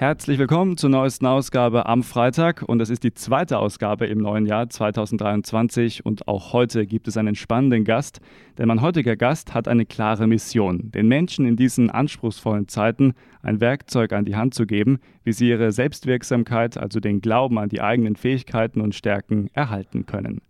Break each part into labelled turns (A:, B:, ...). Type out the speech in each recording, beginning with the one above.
A: Herzlich willkommen zur neuesten Ausgabe am Freitag und es ist die zweite Ausgabe im neuen Jahr 2023 und auch heute gibt es einen spannenden Gast, denn mein heutiger Gast hat eine klare Mission, den Menschen in diesen anspruchsvollen Zeiten ein Werkzeug an die Hand zu geben, wie sie ihre Selbstwirksamkeit, also den Glauben an die eigenen Fähigkeiten und Stärken erhalten können.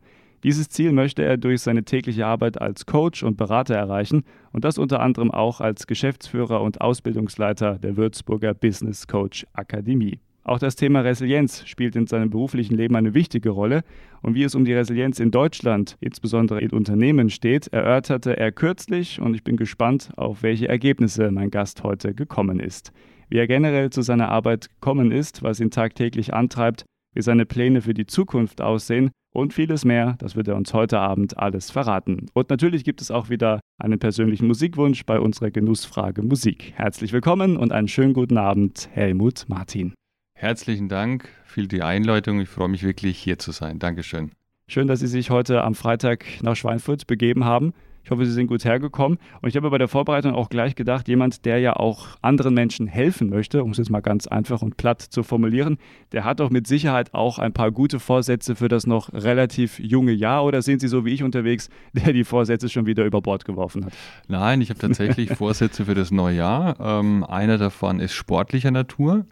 A: Dieses Ziel möchte er durch seine tägliche Arbeit als Coach und Berater erreichen und das unter anderem auch als Geschäftsführer und Ausbildungsleiter der Würzburger Business Coach Akademie. Auch das Thema Resilienz spielt in seinem beruflichen Leben eine wichtige Rolle und wie es um die Resilienz in Deutschland, insbesondere in Unternehmen steht, erörterte er kürzlich und ich bin gespannt, auf welche Ergebnisse mein Gast heute gekommen ist. Wie er generell zu seiner Arbeit gekommen ist, was ihn tagtäglich antreibt, wie seine Pläne für die Zukunft aussehen und vieles mehr. Das wird er uns heute Abend alles verraten. Und natürlich gibt es auch wieder einen persönlichen Musikwunsch bei unserer Genussfrage Musik. Herzlich willkommen und einen schönen guten Abend, Helmut Martin.
B: Herzlichen Dank für die Einleitung. Ich freue mich wirklich hier zu sein. Dankeschön.
A: Schön, dass Sie sich heute am Freitag nach Schweinfurt begeben haben. Ich hoffe, Sie sind gut hergekommen. Und ich habe bei der Vorbereitung auch gleich gedacht, jemand, der ja auch anderen Menschen helfen möchte, um es jetzt mal ganz einfach und platt zu formulieren, der hat doch mit Sicherheit auch ein paar gute Vorsätze für das noch relativ junge Jahr. Oder sind Sie so wie ich unterwegs, der die Vorsätze schon wieder über Bord geworfen hat?
B: Nein, ich habe tatsächlich Vorsätze für das neue Jahr. Ähm, einer davon ist sportlicher Natur,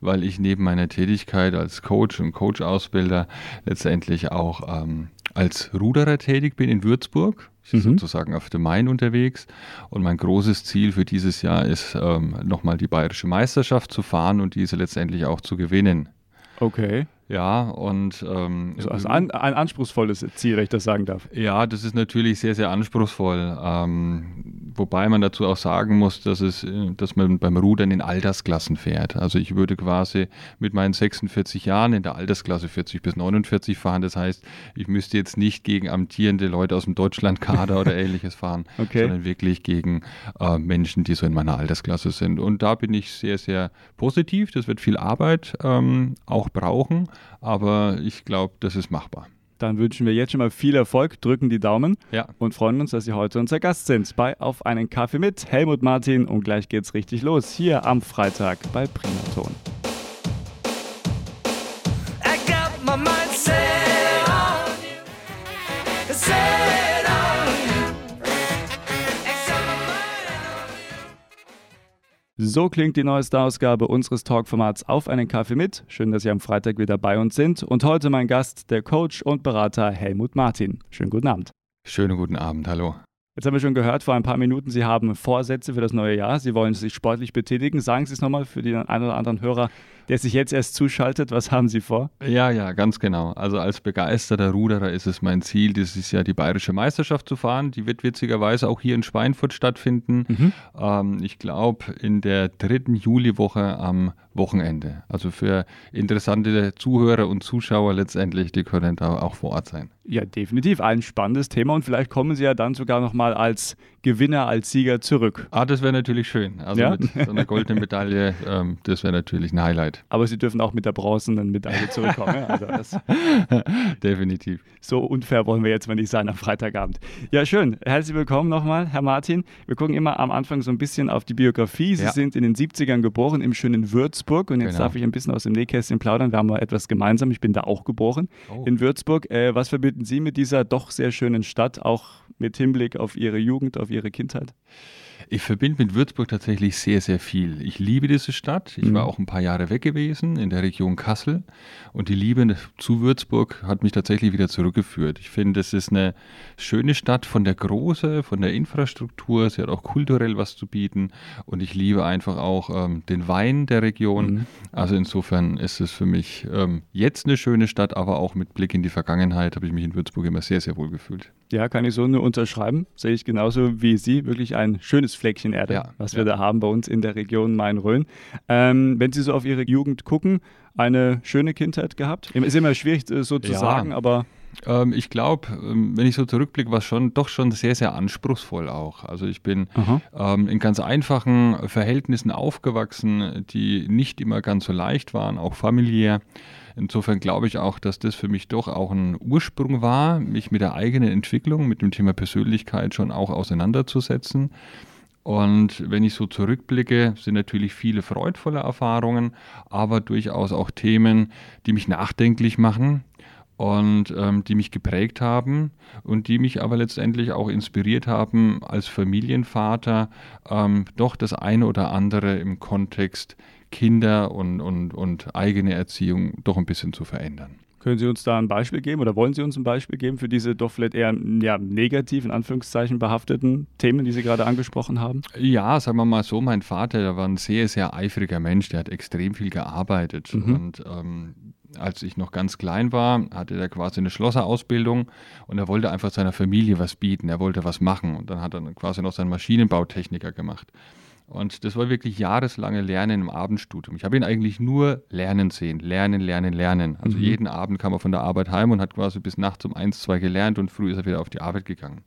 B: weil ich neben meiner Tätigkeit als Coach und Coach-Ausbilder letztendlich auch ähm, als Ruderer tätig bin in Würzburg. Ich bin mhm. sozusagen auf dem Main unterwegs. Und mein großes Ziel für dieses Jahr ist, ähm, nochmal die bayerische Meisterschaft zu fahren und diese letztendlich auch zu gewinnen.
A: Okay.
B: Ja, und. Ähm,
A: also ein, ein, anspruchsvolles Ziel, wenn ich das sagen darf.
B: Ja, das ist natürlich sehr, sehr anspruchsvoll. Ähm, wobei man dazu auch sagen muss, dass, es, dass man beim Rudern in Altersklassen fährt. Also ich würde quasi mit meinen 46 Jahren in der Altersklasse 40 bis 49 fahren. Das heißt, ich müsste jetzt nicht gegen amtierende Leute aus dem Deutschlandkader oder ähnliches fahren, okay. sondern wirklich gegen äh, Menschen, die so in meiner Altersklasse sind. Und da bin ich sehr, sehr positiv. Das wird viel Arbeit ähm, auch brauchen aber ich glaube, das ist machbar.
A: Dann wünschen wir jetzt schon mal viel Erfolg, drücken die Daumen
B: ja.
A: und freuen uns, dass Sie heute unser Gast sind bei Auf einen Kaffee mit Helmut Martin. Und gleich geht's richtig los hier am Freitag bei Primaton. So klingt die neueste Ausgabe unseres Talkformats Auf einen Kaffee mit. Schön, dass Sie am Freitag wieder bei uns sind. Und heute mein Gast, der Coach und Berater Helmut Martin. Schönen guten Abend.
B: Schönen guten Abend, hallo.
A: Jetzt haben wir schon gehört vor ein paar Minuten, Sie haben Vorsätze für das neue Jahr. Sie wollen sich sportlich betätigen. Sagen Sie es nochmal für den einen oder anderen Hörer, der sich jetzt erst zuschaltet. Was haben Sie vor?
B: Ja, ja, ganz genau. Also als begeisterter Ruderer ist es mein Ziel, dieses Jahr die Bayerische Meisterschaft zu fahren. Die wird witzigerweise auch hier in Schweinfurt stattfinden. Mhm. Ähm, ich glaube, in der dritten Juliwoche am Wochenende. Also für interessante Zuhörer und Zuschauer letztendlich, die können da auch vor Ort sein.
A: Ja, definitiv. Ein spannendes Thema und vielleicht kommen Sie ja dann sogar nochmal als Gewinner, als Sieger zurück.
B: Ah, das wäre natürlich schön. Also ja? mit so einer goldenen Medaille, ähm, das wäre natürlich ein Highlight.
A: Aber Sie dürfen auch mit der bronzenen Medaille zurückkommen. also das
B: definitiv.
A: So unfair wollen wir jetzt mal nicht sein am Freitagabend. Ja, schön. Herzlich willkommen nochmal, Herr Martin. Wir gucken immer am Anfang so ein bisschen auf die Biografie. Sie ja. sind in den 70ern geboren im schönen Würzburg und jetzt genau. darf ich ein bisschen aus dem Nähkästchen plaudern. Wir haben mal etwas gemeinsam. Ich bin da auch geboren oh. in Würzburg. Äh, was verbinden Sie mit dieser doch sehr schönen Stadt, auch mit Hinblick auf Ihre Jugend, auf Ihre Kindheit?
B: Ich verbinde mit Würzburg tatsächlich sehr, sehr viel. Ich liebe diese Stadt. Ich mhm. war auch ein paar Jahre weg gewesen in der Region Kassel und die Liebe zu Würzburg hat mich tatsächlich wieder zurückgeführt. Ich finde, es ist eine schöne Stadt von der Größe, von der Infrastruktur. Sie hat auch kulturell was zu bieten und ich liebe einfach auch ähm, den Wein der Region. Mhm. Also insofern ist es für mich ähm, jetzt eine schöne Stadt, aber auch mit Blick in die Vergangenheit habe ich mich in Würzburg immer sehr, sehr wohl gefühlt.
A: Ja, kann ich so nur unterschreiben. Sehe ich genauso wie Sie. Wirklich ein schönes Fleckchen Erde, ja, was wir ja. da haben bei uns in der Region Main-Rhön. Ähm, wenn Sie so auf Ihre Jugend gucken, eine schöne Kindheit gehabt? Ist immer schwierig äh, so zu ja. sagen, aber
B: Ähm, ich glaube, ähm, wenn ich so zurückblicke, war es schon doch schon sehr, sehr anspruchsvoll auch. Also ich bin ähm, in ganz einfachen Verhältnissen aufgewachsen, die nicht immer ganz so leicht waren, auch familiär. Insofern glaube ich auch, dass das für mich doch auch ein Ursprung war, mich mit der eigenen Entwicklung, mit dem Thema Persönlichkeit schon auch auseinanderzusetzen. Und wenn ich so zurückblicke, sind natürlich viele freudvolle Erfahrungen, aber durchaus auch Themen, die mich nachdenklich machen und ähm, die mich geprägt haben und die mich aber letztendlich auch inspiriert haben, als Familienvater ähm, doch das eine oder andere im Kontext Kinder und, und, und eigene Erziehung doch ein bisschen zu verändern.
A: Können Sie uns da ein Beispiel geben oder wollen Sie uns ein Beispiel geben für diese doch vielleicht eher ja, negativ, in Anführungszeichen behafteten Themen, die Sie gerade angesprochen haben?
B: Ja, sagen wir mal so, mein Vater, der war ein sehr, sehr eifriger Mensch, der hat extrem viel gearbeitet. Mhm. Und ähm, als ich noch ganz klein war, hatte er quasi eine Schlosserausbildung und er wollte einfach seiner Familie was bieten, er wollte was machen. Und dann hat er quasi noch seinen Maschinenbautechniker gemacht. Und das war wirklich jahreslange Lernen im Abendstudium. Ich habe ihn eigentlich nur lernen sehen. Lernen, lernen, lernen. Also mhm. jeden Abend kam er von der Arbeit heim und hat quasi bis nachts um eins, zwei gelernt und früh ist er wieder auf die Arbeit gegangen.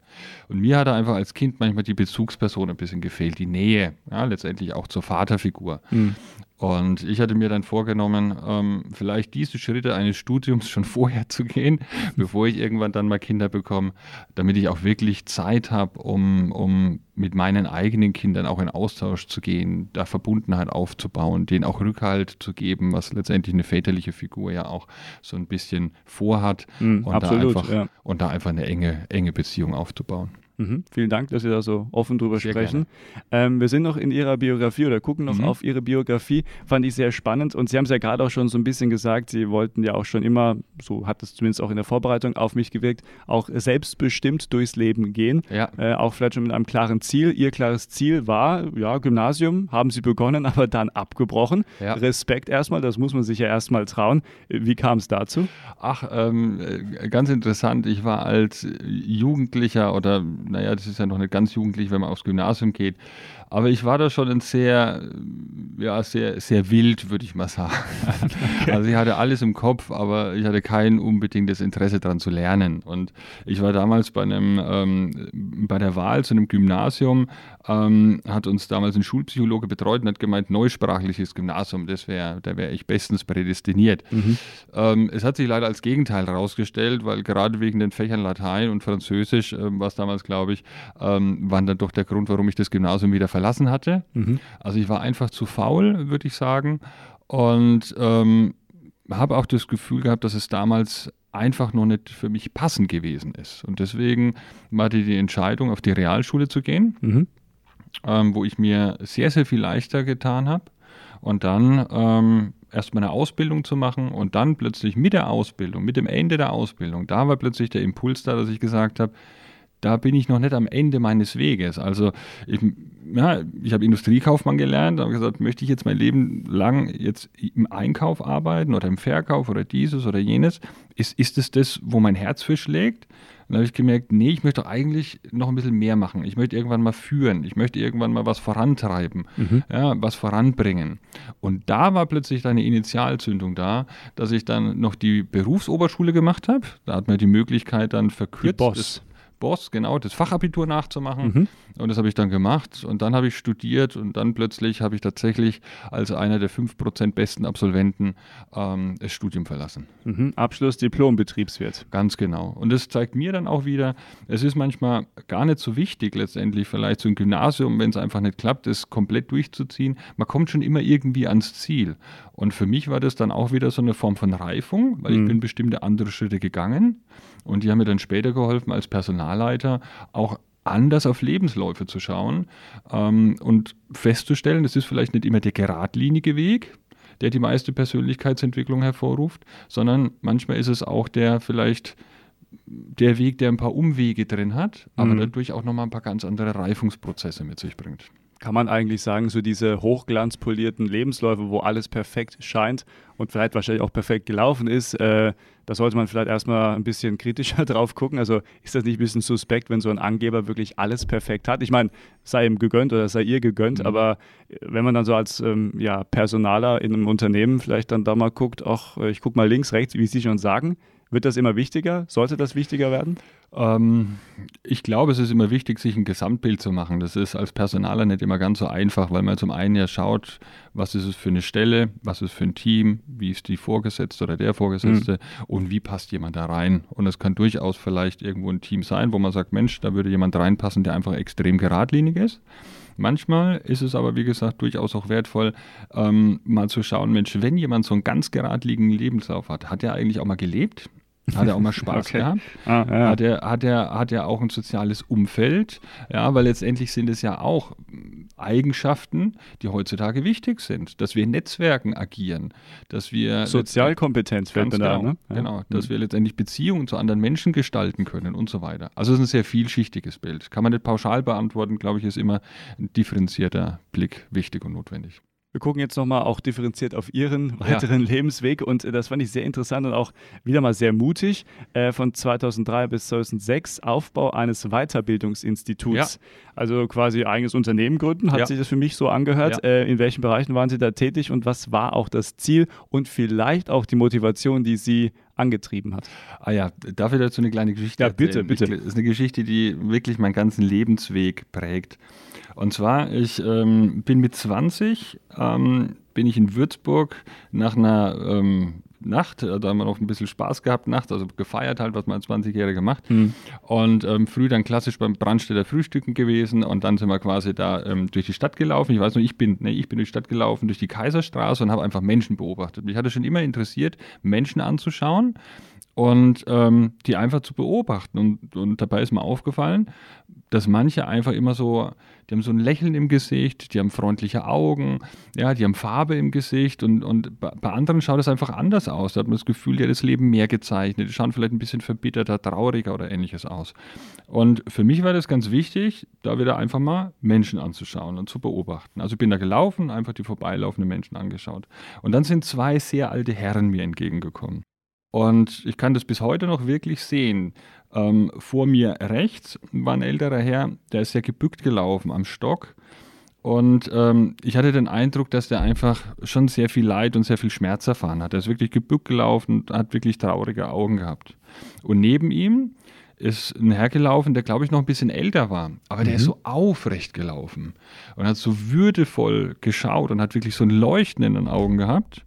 B: Und mir hat er einfach als Kind manchmal die Bezugsperson ein bisschen gefehlt, die Nähe, ja, letztendlich auch zur Vaterfigur. Mhm. Und ich hatte mir dann vorgenommen, ähm, vielleicht diese Schritte eines Studiums schon vorher zu gehen, bevor ich irgendwann dann mal Kinder bekomme, damit ich auch wirklich Zeit habe, um, um mit meinen eigenen Kindern auch in Austausch zu gehen, da Verbundenheit aufzubauen, denen auch Rückhalt zu geben, was letztendlich eine väterliche Figur ja auch so ein bisschen vorhat
A: mm, und, absolut,
B: da einfach,
A: ja.
B: und da einfach eine enge, enge Beziehung aufzubauen.
A: Mhm. Vielen Dank, dass Sie da so offen drüber sehr sprechen. Ähm, wir sind noch in Ihrer Biografie oder gucken noch mhm. auf Ihre Biografie. Fand ich sehr spannend. Und Sie haben es ja gerade auch schon so ein bisschen gesagt, Sie wollten ja auch schon immer, so hat es zumindest auch in der Vorbereitung auf mich gewirkt, auch selbstbestimmt durchs Leben gehen.
B: Ja.
A: Äh, auch vielleicht schon mit einem klaren Ziel. Ihr klares Ziel war, ja, Gymnasium haben Sie begonnen, aber dann abgebrochen. Ja. Respekt erstmal, das muss man sich ja erstmal trauen. Wie kam es dazu?
B: Ach, ähm, äh, ganz interessant. Ich war als Jugendlicher oder naja, das ist ja noch nicht ganz jugendlich, wenn man aufs Gymnasium geht. Aber ich war da schon ein sehr, ja, sehr, sehr wild, würde ich mal sagen. Also ich hatte alles im Kopf, aber ich hatte kein unbedingtes Interesse daran zu lernen. Und ich war damals bei einem, ähm, bei der Wahl zu einem Gymnasium, ähm, hat uns damals ein Schulpsychologe betreut und hat gemeint, neusprachliches Gymnasium, das wäre, da wäre ich bestens prädestiniert. Mhm. Ähm, es hat sich leider als Gegenteil herausgestellt, weil gerade wegen den Fächern Latein und Französisch, ähm, was damals, glaube ich, ähm, waren dann doch der Grund, warum ich das Gymnasium wieder verlassen hatte. Mhm. Also ich war einfach zu faul, würde ich sagen. Und ähm, habe auch das Gefühl gehabt, dass es damals einfach noch nicht für mich passend gewesen ist. Und deswegen war die, die Entscheidung, auf die Realschule zu gehen, mhm. ähm, wo ich mir sehr, sehr viel leichter getan habe. Und dann ähm, erst meine Ausbildung zu machen und dann plötzlich mit der Ausbildung, mit dem Ende der Ausbildung, da war plötzlich der Impuls da, dass ich gesagt habe, da bin ich noch nicht am Ende meines Weges. Also ich, ja, ich habe Industriekaufmann gelernt, habe gesagt, möchte ich jetzt mein Leben lang jetzt im Einkauf arbeiten oder im Verkauf oder dieses oder jenes? Ist, ist es das, wo mein Herz für schlägt? dann habe ich gemerkt, nee, ich möchte eigentlich noch ein bisschen mehr machen. Ich möchte irgendwann mal führen. Ich möchte irgendwann mal was vorantreiben, mhm. ja, was voranbringen. Und da war plötzlich eine Initialzündung da, dass ich dann noch die Berufsoberschule gemacht habe. Da hat man die Möglichkeit dann verkürzt. Boss, genau, das Fachabitur nachzumachen. Mhm. Und das habe ich dann gemacht. Und dann habe ich studiert und dann plötzlich habe ich tatsächlich als einer der 5% besten Absolventen ähm, das Studium verlassen.
A: Mhm. Abschluss Diplom Betriebswirt.
B: Ganz genau. Und das zeigt mir dann auch wieder, es ist manchmal gar nicht so wichtig, letztendlich vielleicht so ein Gymnasium, wenn es einfach nicht klappt, es komplett durchzuziehen. Man kommt schon immer irgendwie ans Ziel. Und für mich war das dann auch wieder so eine Form von Reifung, weil mhm. ich bin bestimmte andere Schritte gegangen. Und die haben mir dann später geholfen, als Personalleiter auch anders auf Lebensläufe zu schauen ähm, und festzustellen, das ist vielleicht nicht immer der geradlinige Weg, der die meiste Persönlichkeitsentwicklung hervorruft, sondern manchmal ist es auch der vielleicht der Weg, der ein paar Umwege drin hat, aber mhm. dadurch auch nochmal ein paar ganz andere Reifungsprozesse mit sich bringt.
A: Kann man eigentlich sagen, so diese hochglanzpolierten Lebensläufe, wo alles perfekt scheint und vielleicht wahrscheinlich auch perfekt gelaufen ist, äh, da sollte man vielleicht erstmal ein bisschen kritischer drauf gucken. Also ist das nicht ein bisschen suspekt, wenn so ein Angeber wirklich alles perfekt hat? Ich meine, sei ihm gegönnt oder sei ihr gegönnt, mhm. aber äh, wenn man dann so als ähm, ja, Personaler in einem Unternehmen vielleicht dann da mal guckt, ach, ich gucke mal links, rechts, wie Sie schon sagen, wird das immer wichtiger? Sollte das wichtiger werden?
B: Ähm, ich glaube, es ist immer wichtig, sich ein Gesamtbild zu machen. Das ist als Personaler nicht immer ganz so einfach, weil man zum einen ja schaut, was ist es für eine Stelle, was ist es für ein Team, wie ist die Vorgesetzte oder der Vorgesetzte mhm. und wie passt jemand da rein. Und es kann durchaus vielleicht irgendwo ein Team sein, wo man sagt, Mensch, da würde jemand reinpassen, der einfach extrem geradlinig ist. Manchmal ist es aber, wie gesagt, durchaus auch wertvoll, ähm, mal zu schauen, Mensch, wenn jemand so einen ganz geradlinigen Lebenslauf hat, hat er eigentlich auch mal gelebt? Hat er auch mal Spaß okay. gehabt? Ah, ja. hat, er, hat, er, hat er auch ein soziales Umfeld? Ja, weil letztendlich sind es ja auch Eigenschaften, die heutzutage wichtig sind. Dass wir in Netzwerken agieren, dass wir.
A: Sozialkompetenz fällt mir
B: genau,
A: da, ne?
B: Ja. Genau, dass mhm. wir letztendlich Beziehungen zu anderen Menschen gestalten können und so weiter. Also, es ist ein sehr vielschichtiges Bild. Kann man nicht pauschal beantworten, glaube ich, ist immer ein differenzierter Blick wichtig und notwendig.
A: Wir gucken jetzt nochmal auch differenziert auf Ihren weiteren ja. Lebensweg und äh, das fand ich sehr interessant und auch wieder mal sehr mutig. Äh, von 2003 bis 2006 Aufbau eines Weiterbildungsinstituts. Ja. Also quasi eigenes Unternehmen gründen, hat ja. sich das für mich so angehört. Äh, in welchen Bereichen waren Sie da tätig und was war auch das Ziel und vielleicht auch die Motivation, die Sie angetrieben hat.
B: Ah ja, darf ich dazu eine kleine Geschichte
A: Ja, bitte, erzählen? bitte.
B: Das ist eine Geschichte, die wirklich meinen ganzen Lebensweg prägt. Und zwar, ich ähm, bin mit 20, ähm, bin ich in Würzburg nach einer ähm, Nacht, äh, da haben wir noch ein bisschen Spaß gehabt, Nacht, also gefeiert halt, was man als 20-Jähriger macht. Mhm. Und ähm, früh dann klassisch beim Brandstätter Frühstücken gewesen und dann sind wir quasi da ähm, durch die Stadt gelaufen. Ich weiß noch, ich bin, nee, ich bin durch die Stadt gelaufen, durch die Kaiserstraße und habe einfach Menschen beobachtet. Mich hatte schon immer interessiert, Menschen anzuschauen und ähm, die einfach zu beobachten. Und, und dabei ist mir aufgefallen, dass manche einfach immer so, die haben so ein Lächeln im Gesicht, die haben freundliche Augen, ja, die haben Farbe im Gesicht und, und bei anderen schaut es einfach anders aus. Da hat man das Gefühl, die hat das Leben mehr gezeichnet, die schauen vielleicht ein bisschen verbitterter, trauriger oder ähnliches aus. Und für mich war das ganz wichtig, da wieder einfach mal Menschen anzuschauen und zu beobachten. Also ich bin da gelaufen, einfach die vorbeilaufenden Menschen angeschaut. Und dann sind zwei sehr alte Herren mir entgegengekommen. Und ich kann das bis heute noch wirklich sehen. Ähm, vor mir rechts war ein älterer Herr, der ist sehr gebückt gelaufen am Stock. Und ähm, ich hatte den Eindruck, dass der einfach schon sehr viel Leid und sehr viel Schmerz erfahren hat. Er ist wirklich gebückt gelaufen und hat wirklich traurige Augen gehabt. Und neben ihm ist ein Herr gelaufen, der glaube ich noch ein bisschen älter war, aber der mhm. ist so aufrecht gelaufen und hat so würdevoll geschaut und hat wirklich so ein Leuchten in den Augen gehabt.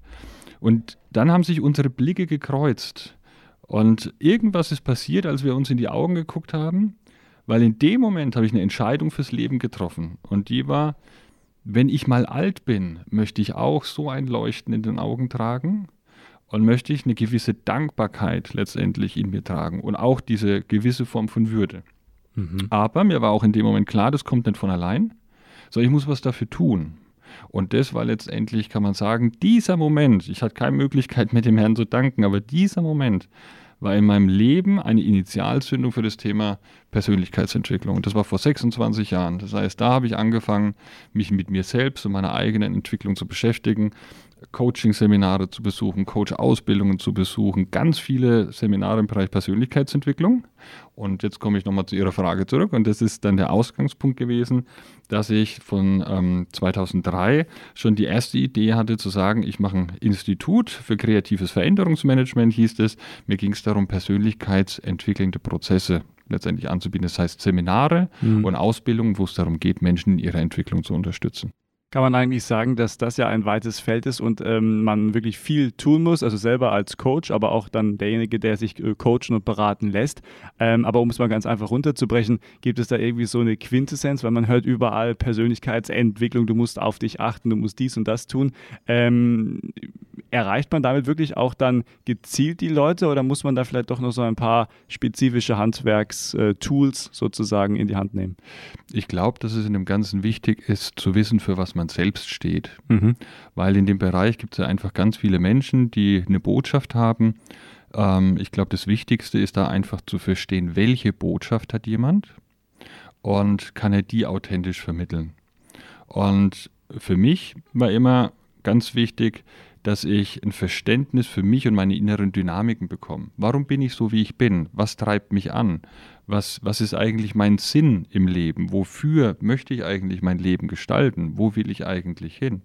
B: Und dann haben sich unsere Blicke gekreuzt. Und irgendwas ist passiert, als wir uns in die Augen geguckt haben, weil in dem Moment habe ich eine Entscheidung fürs Leben getroffen. Und die war, wenn ich mal alt bin, möchte ich auch so ein Leuchten in den Augen tragen und möchte ich eine gewisse Dankbarkeit letztendlich in mir tragen und auch diese gewisse Form von Würde. Mhm. Aber mir war auch in dem Moment klar, das kommt nicht von allein, sondern ich muss was dafür tun. Und das war letztendlich, kann man sagen, dieser Moment, ich hatte keine Möglichkeit, mit dem Herrn zu danken, aber dieser Moment war in meinem Leben eine Initialzündung für das Thema Persönlichkeitsentwicklung. Und das war vor 26 Jahren. Das heißt, da habe ich angefangen, mich mit mir selbst und meiner eigenen Entwicklung zu beschäftigen, Coaching-Seminare zu besuchen, Coach-Ausbildungen zu besuchen, ganz viele Seminare im Bereich Persönlichkeitsentwicklung. Und jetzt komme ich nochmal zu Ihrer Frage zurück. Und das ist dann der Ausgangspunkt gewesen, dass ich von ähm, 2003 schon die erste Idee hatte zu sagen, ich mache ein Institut für kreatives Veränderungsmanagement, hieß es. Mir ging es darum, persönlichkeitsentwickelnde Prozesse letztendlich anzubieten. Das heißt Seminare mhm. und Ausbildungen, wo es darum geht, Menschen in ihrer Entwicklung zu unterstützen
A: kann man eigentlich sagen, dass das ja ein weites Feld ist und ähm, man wirklich viel tun muss, also selber als Coach, aber auch dann derjenige, der sich äh, coachen und beraten lässt. Ähm, aber um es mal ganz einfach runterzubrechen, gibt es da irgendwie so eine Quintessenz, weil man hört überall Persönlichkeitsentwicklung, du musst auf dich achten, du musst dies und das tun. Ähm, erreicht man damit wirklich auch dann gezielt die Leute oder muss man da vielleicht doch noch so ein paar spezifische Handwerkstools äh, sozusagen in die Hand nehmen?
B: Ich glaube, dass es in dem Ganzen wichtig ist, zu wissen, für was man selbst steht. Mhm. Weil in dem Bereich gibt es ja einfach ganz viele Menschen, die eine Botschaft haben. Ähm, ich glaube, das Wichtigste ist da einfach zu verstehen, welche Botschaft hat jemand und kann er die authentisch vermitteln. Und für mich war immer ganz wichtig, dass ich ein Verständnis für mich und meine inneren Dynamiken bekomme. Warum bin ich so, wie ich bin? Was treibt mich an? Was, was ist eigentlich mein Sinn im Leben? Wofür möchte ich eigentlich mein Leben gestalten? Wo will ich eigentlich hin?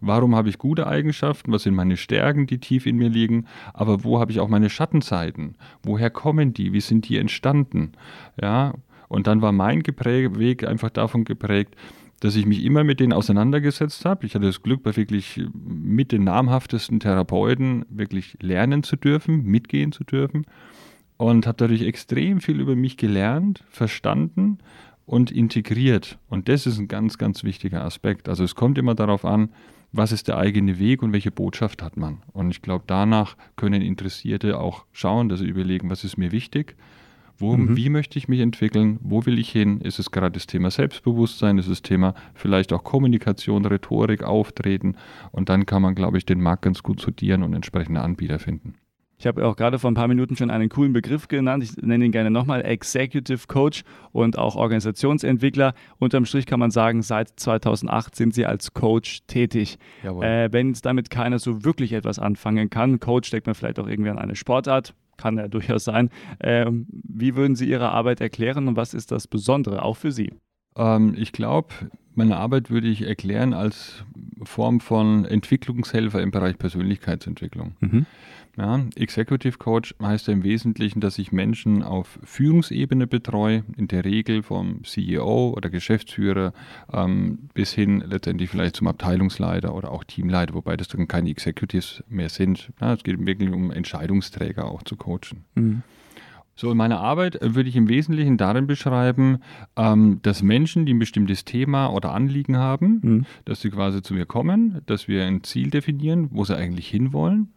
B: Warum habe ich gute Eigenschaften? Was sind meine Stärken, die tief in mir liegen? Aber wo habe ich auch meine Schattenzeiten? Woher kommen die? Wie sind die entstanden? Ja, und dann war mein Gepräg Weg einfach davon geprägt, dass ich mich immer mit denen auseinandergesetzt habe. Ich hatte das Glück, bei wirklich mit den namhaftesten Therapeuten wirklich lernen zu dürfen, mitgehen zu dürfen und habe dadurch extrem viel über mich gelernt, verstanden und integriert. Und das ist ein ganz, ganz wichtiger Aspekt. Also es kommt immer darauf an, was ist der eigene Weg und welche Botschaft hat man. Und ich glaube, danach können Interessierte auch schauen, dass sie überlegen, was ist mir wichtig wo, mhm. Wie möchte ich mich entwickeln? Wo will ich hin? Ist es gerade das Thema Selbstbewusstsein? Ist es das Thema vielleicht auch Kommunikation, Rhetorik, Auftreten? Und dann kann man, glaube ich, den Markt ganz gut sortieren und entsprechende Anbieter finden.
A: Ich habe auch gerade vor ein paar Minuten schon einen coolen Begriff genannt. Ich nenne ihn gerne nochmal Executive Coach und auch Organisationsentwickler. Unterm Strich kann man sagen, seit 2008 sind Sie als Coach tätig. Äh, wenn jetzt damit keiner so wirklich etwas anfangen kann, Coach steckt man vielleicht auch irgendwie an eine Sportart, kann ja durchaus sein. Ähm, wie würden Sie Ihre Arbeit erklären und was ist das Besondere auch für Sie?
B: Ähm, ich glaube, meine Arbeit würde ich erklären als Form von Entwicklungshelfer im Bereich Persönlichkeitsentwicklung. Mhm. Ja, Executive Coach heißt ja im Wesentlichen, dass ich Menschen auf Führungsebene betreue, in der Regel vom CEO oder Geschäftsführer ähm, bis hin letztendlich vielleicht zum Abteilungsleiter oder auch Teamleiter, wobei das dann keine Executives mehr sind. Ja, es geht wirklich um Entscheidungsträger auch zu coachen. Mhm. So, in meiner Arbeit würde ich im Wesentlichen darin beschreiben, ähm, dass Menschen, die ein bestimmtes Thema oder Anliegen haben, mhm. dass sie quasi zu mir kommen, dass wir ein Ziel definieren, wo sie eigentlich hinwollen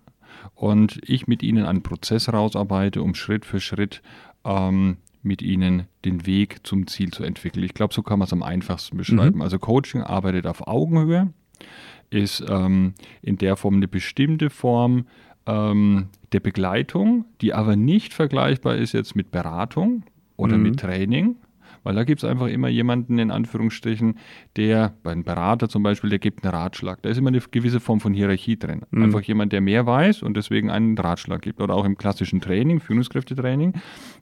B: und ich mit ihnen einen Prozess rausarbeite, um Schritt für Schritt ähm, mit ihnen den Weg zum Ziel zu entwickeln. Ich glaube, so kann man es am einfachsten beschreiben. Mhm. Also Coaching arbeitet auf Augenhöhe, ist ähm, in der Form eine bestimmte Form ähm, der Begleitung, die aber nicht vergleichbar ist jetzt mit Beratung oder mhm. mit Training, weil da gibt es einfach immer jemanden, in Anführungsstrichen, der, bei einem Berater zum Beispiel, der gibt einen Ratschlag. Da ist immer eine gewisse Form von Hierarchie drin. Mhm. Einfach jemand, der mehr weiß und deswegen einen Ratschlag gibt. Oder auch im klassischen Training, Führungskräftetraining,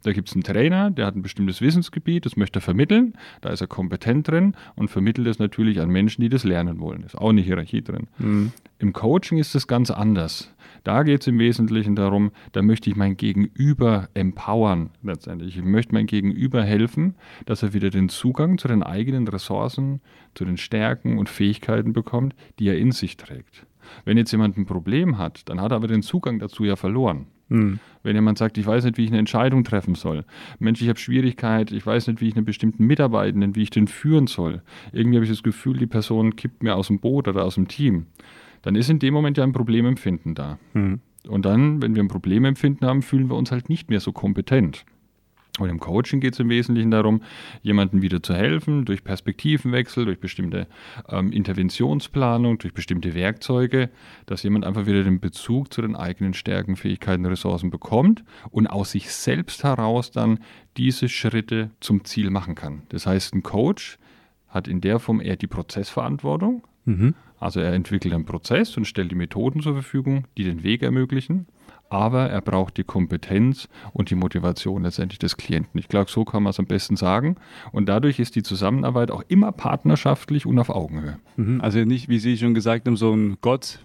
B: da gibt es einen Trainer, der hat ein bestimmtes Wissensgebiet, das möchte er vermitteln, da ist er kompetent drin und vermittelt es natürlich an Menschen, die das lernen wollen. Ist auch eine Hierarchie drin. Mhm. Im Coaching ist das ganz anders. Da geht es im Wesentlichen darum, da möchte ich mein Gegenüber empowern letztendlich. Ich möchte mein Gegenüber helfen, dass er wieder den Zugang zu den eigenen Ressourcen, zu den Stärken und Fähigkeiten bekommt, die er in sich trägt. Wenn jetzt jemand ein Problem hat, dann hat er aber den Zugang dazu ja verloren. Hm. Wenn jemand sagt, ich weiß nicht, wie ich eine Entscheidung treffen soll, Mensch, ich habe Schwierigkeit, ich weiß nicht, wie ich einen bestimmten Mitarbeitenden, wie ich den führen soll. Irgendwie habe ich das Gefühl, die Person kippt mir aus dem Boot oder aus dem Team dann ist in dem Moment ja ein Problemempfinden da. Mhm. Und dann, wenn wir ein Problemempfinden haben, fühlen wir uns halt nicht mehr so kompetent. Und im Coaching geht es im Wesentlichen darum, jemandem wieder zu helfen, durch Perspektivenwechsel, durch bestimmte ähm, Interventionsplanung, durch bestimmte Werkzeuge, dass jemand einfach wieder den Bezug zu den eigenen Stärken, Fähigkeiten, Ressourcen bekommt und aus sich selbst heraus dann diese Schritte zum Ziel machen kann. Das heißt, ein Coach hat in der Form eher die Prozessverantwortung, Mhm. Also er entwickelt einen Prozess und stellt die Methoden zur Verfügung, die den Weg ermöglichen. Aber er braucht die Kompetenz und die Motivation letztendlich des Klienten. Ich glaube, so kann man es am besten sagen. Und dadurch ist die Zusammenarbeit auch immer partnerschaftlich und auf Augenhöhe.
A: Mhm. Also nicht, wie Sie schon gesagt haben, so ein Gott,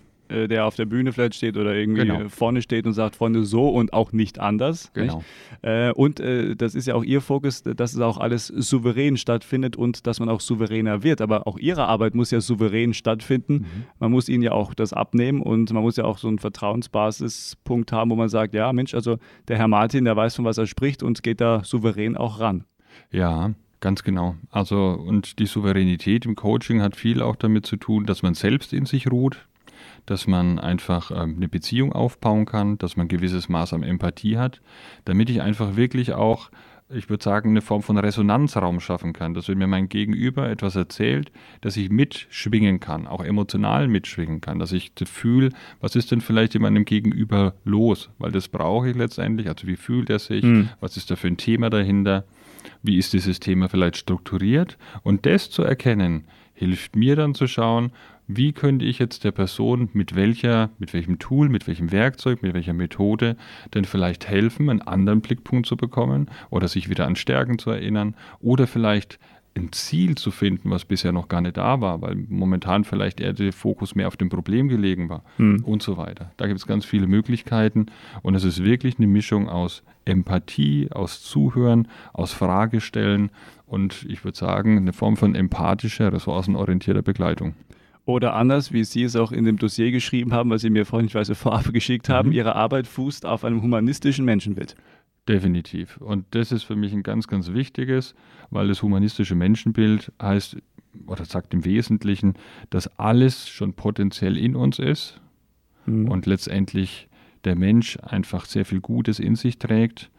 A: der auf der Bühne vielleicht steht oder irgendwie genau. vorne steht und sagt, Freunde, so und auch nicht anders. Genau. Äh, und äh, das ist ja auch Ihr Fokus, dass es auch alles souverän stattfindet und dass man auch souveräner wird. Aber auch Ihre Arbeit muss ja souverän stattfinden. Mhm. Man muss Ihnen ja auch das abnehmen und man muss ja auch so einen Vertrauensbasispunkt haben, wo man sagt, ja Mensch, also der Herr Martin, der weiß, von was er spricht und geht da souverän auch ran.
B: Ja, Ganz genau. Also, und die Souveränität im Coaching hat viel auch damit zu tun, dass man selbst in sich ruht, dass man einfach ähm, eine Beziehung aufbauen kann, dass man ein gewisses Maß an Empathie hat, damit ich einfach wirklich auch ich würde sagen, eine Form von Resonanzraum schaffen kann, dass wenn mir mein Gegenüber etwas erzählt, dass ich mitschwingen kann, auch emotional mitschwingen kann, dass ich fühle, was ist denn vielleicht in meinem Gegenüber los, weil das brauche ich letztendlich, also wie fühlt er sich, mhm. was ist da für ein Thema dahinter, wie ist dieses Thema vielleicht strukturiert? Und das zu erkennen, hilft mir dann zu schauen, wie könnte ich jetzt der Person mit welcher, mit welchem Tool, mit welchem Werkzeug, mit welcher Methode denn vielleicht helfen, einen anderen Blickpunkt zu bekommen oder sich wieder an Stärken zu erinnern oder vielleicht ein Ziel zu finden, was bisher noch gar nicht da war, weil momentan vielleicht eher der Fokus mehr auf dem Problem gelegen war mhm. und so weiter. Da gibt es ganz viele Möglichkeiten und es ist wirklich eine Mischung aus Empathie, aus Zuhören, aus Fragestellen und ich würde sagen, eine Form von empathischer, ressourcenorientierter Begleitung.
A: Oder anders, wie Sie es auch in dem Dossier geschrieben haben, was Sie mir freundlicherweise vorab geschickt haben, mhm. Ihre Arbeit fußt auf einem humanistischen Menschenbild.
B: Definitiv. Und das ist für mich ein ganz, ganz wichtiges, weil das humanistische Menschenbild heißt oder sagt im Wesentlichen, dass alles schon potenziell in uns ist mhm. und letztendlich der Mensch einfach sehr viel Gutes in sich trägt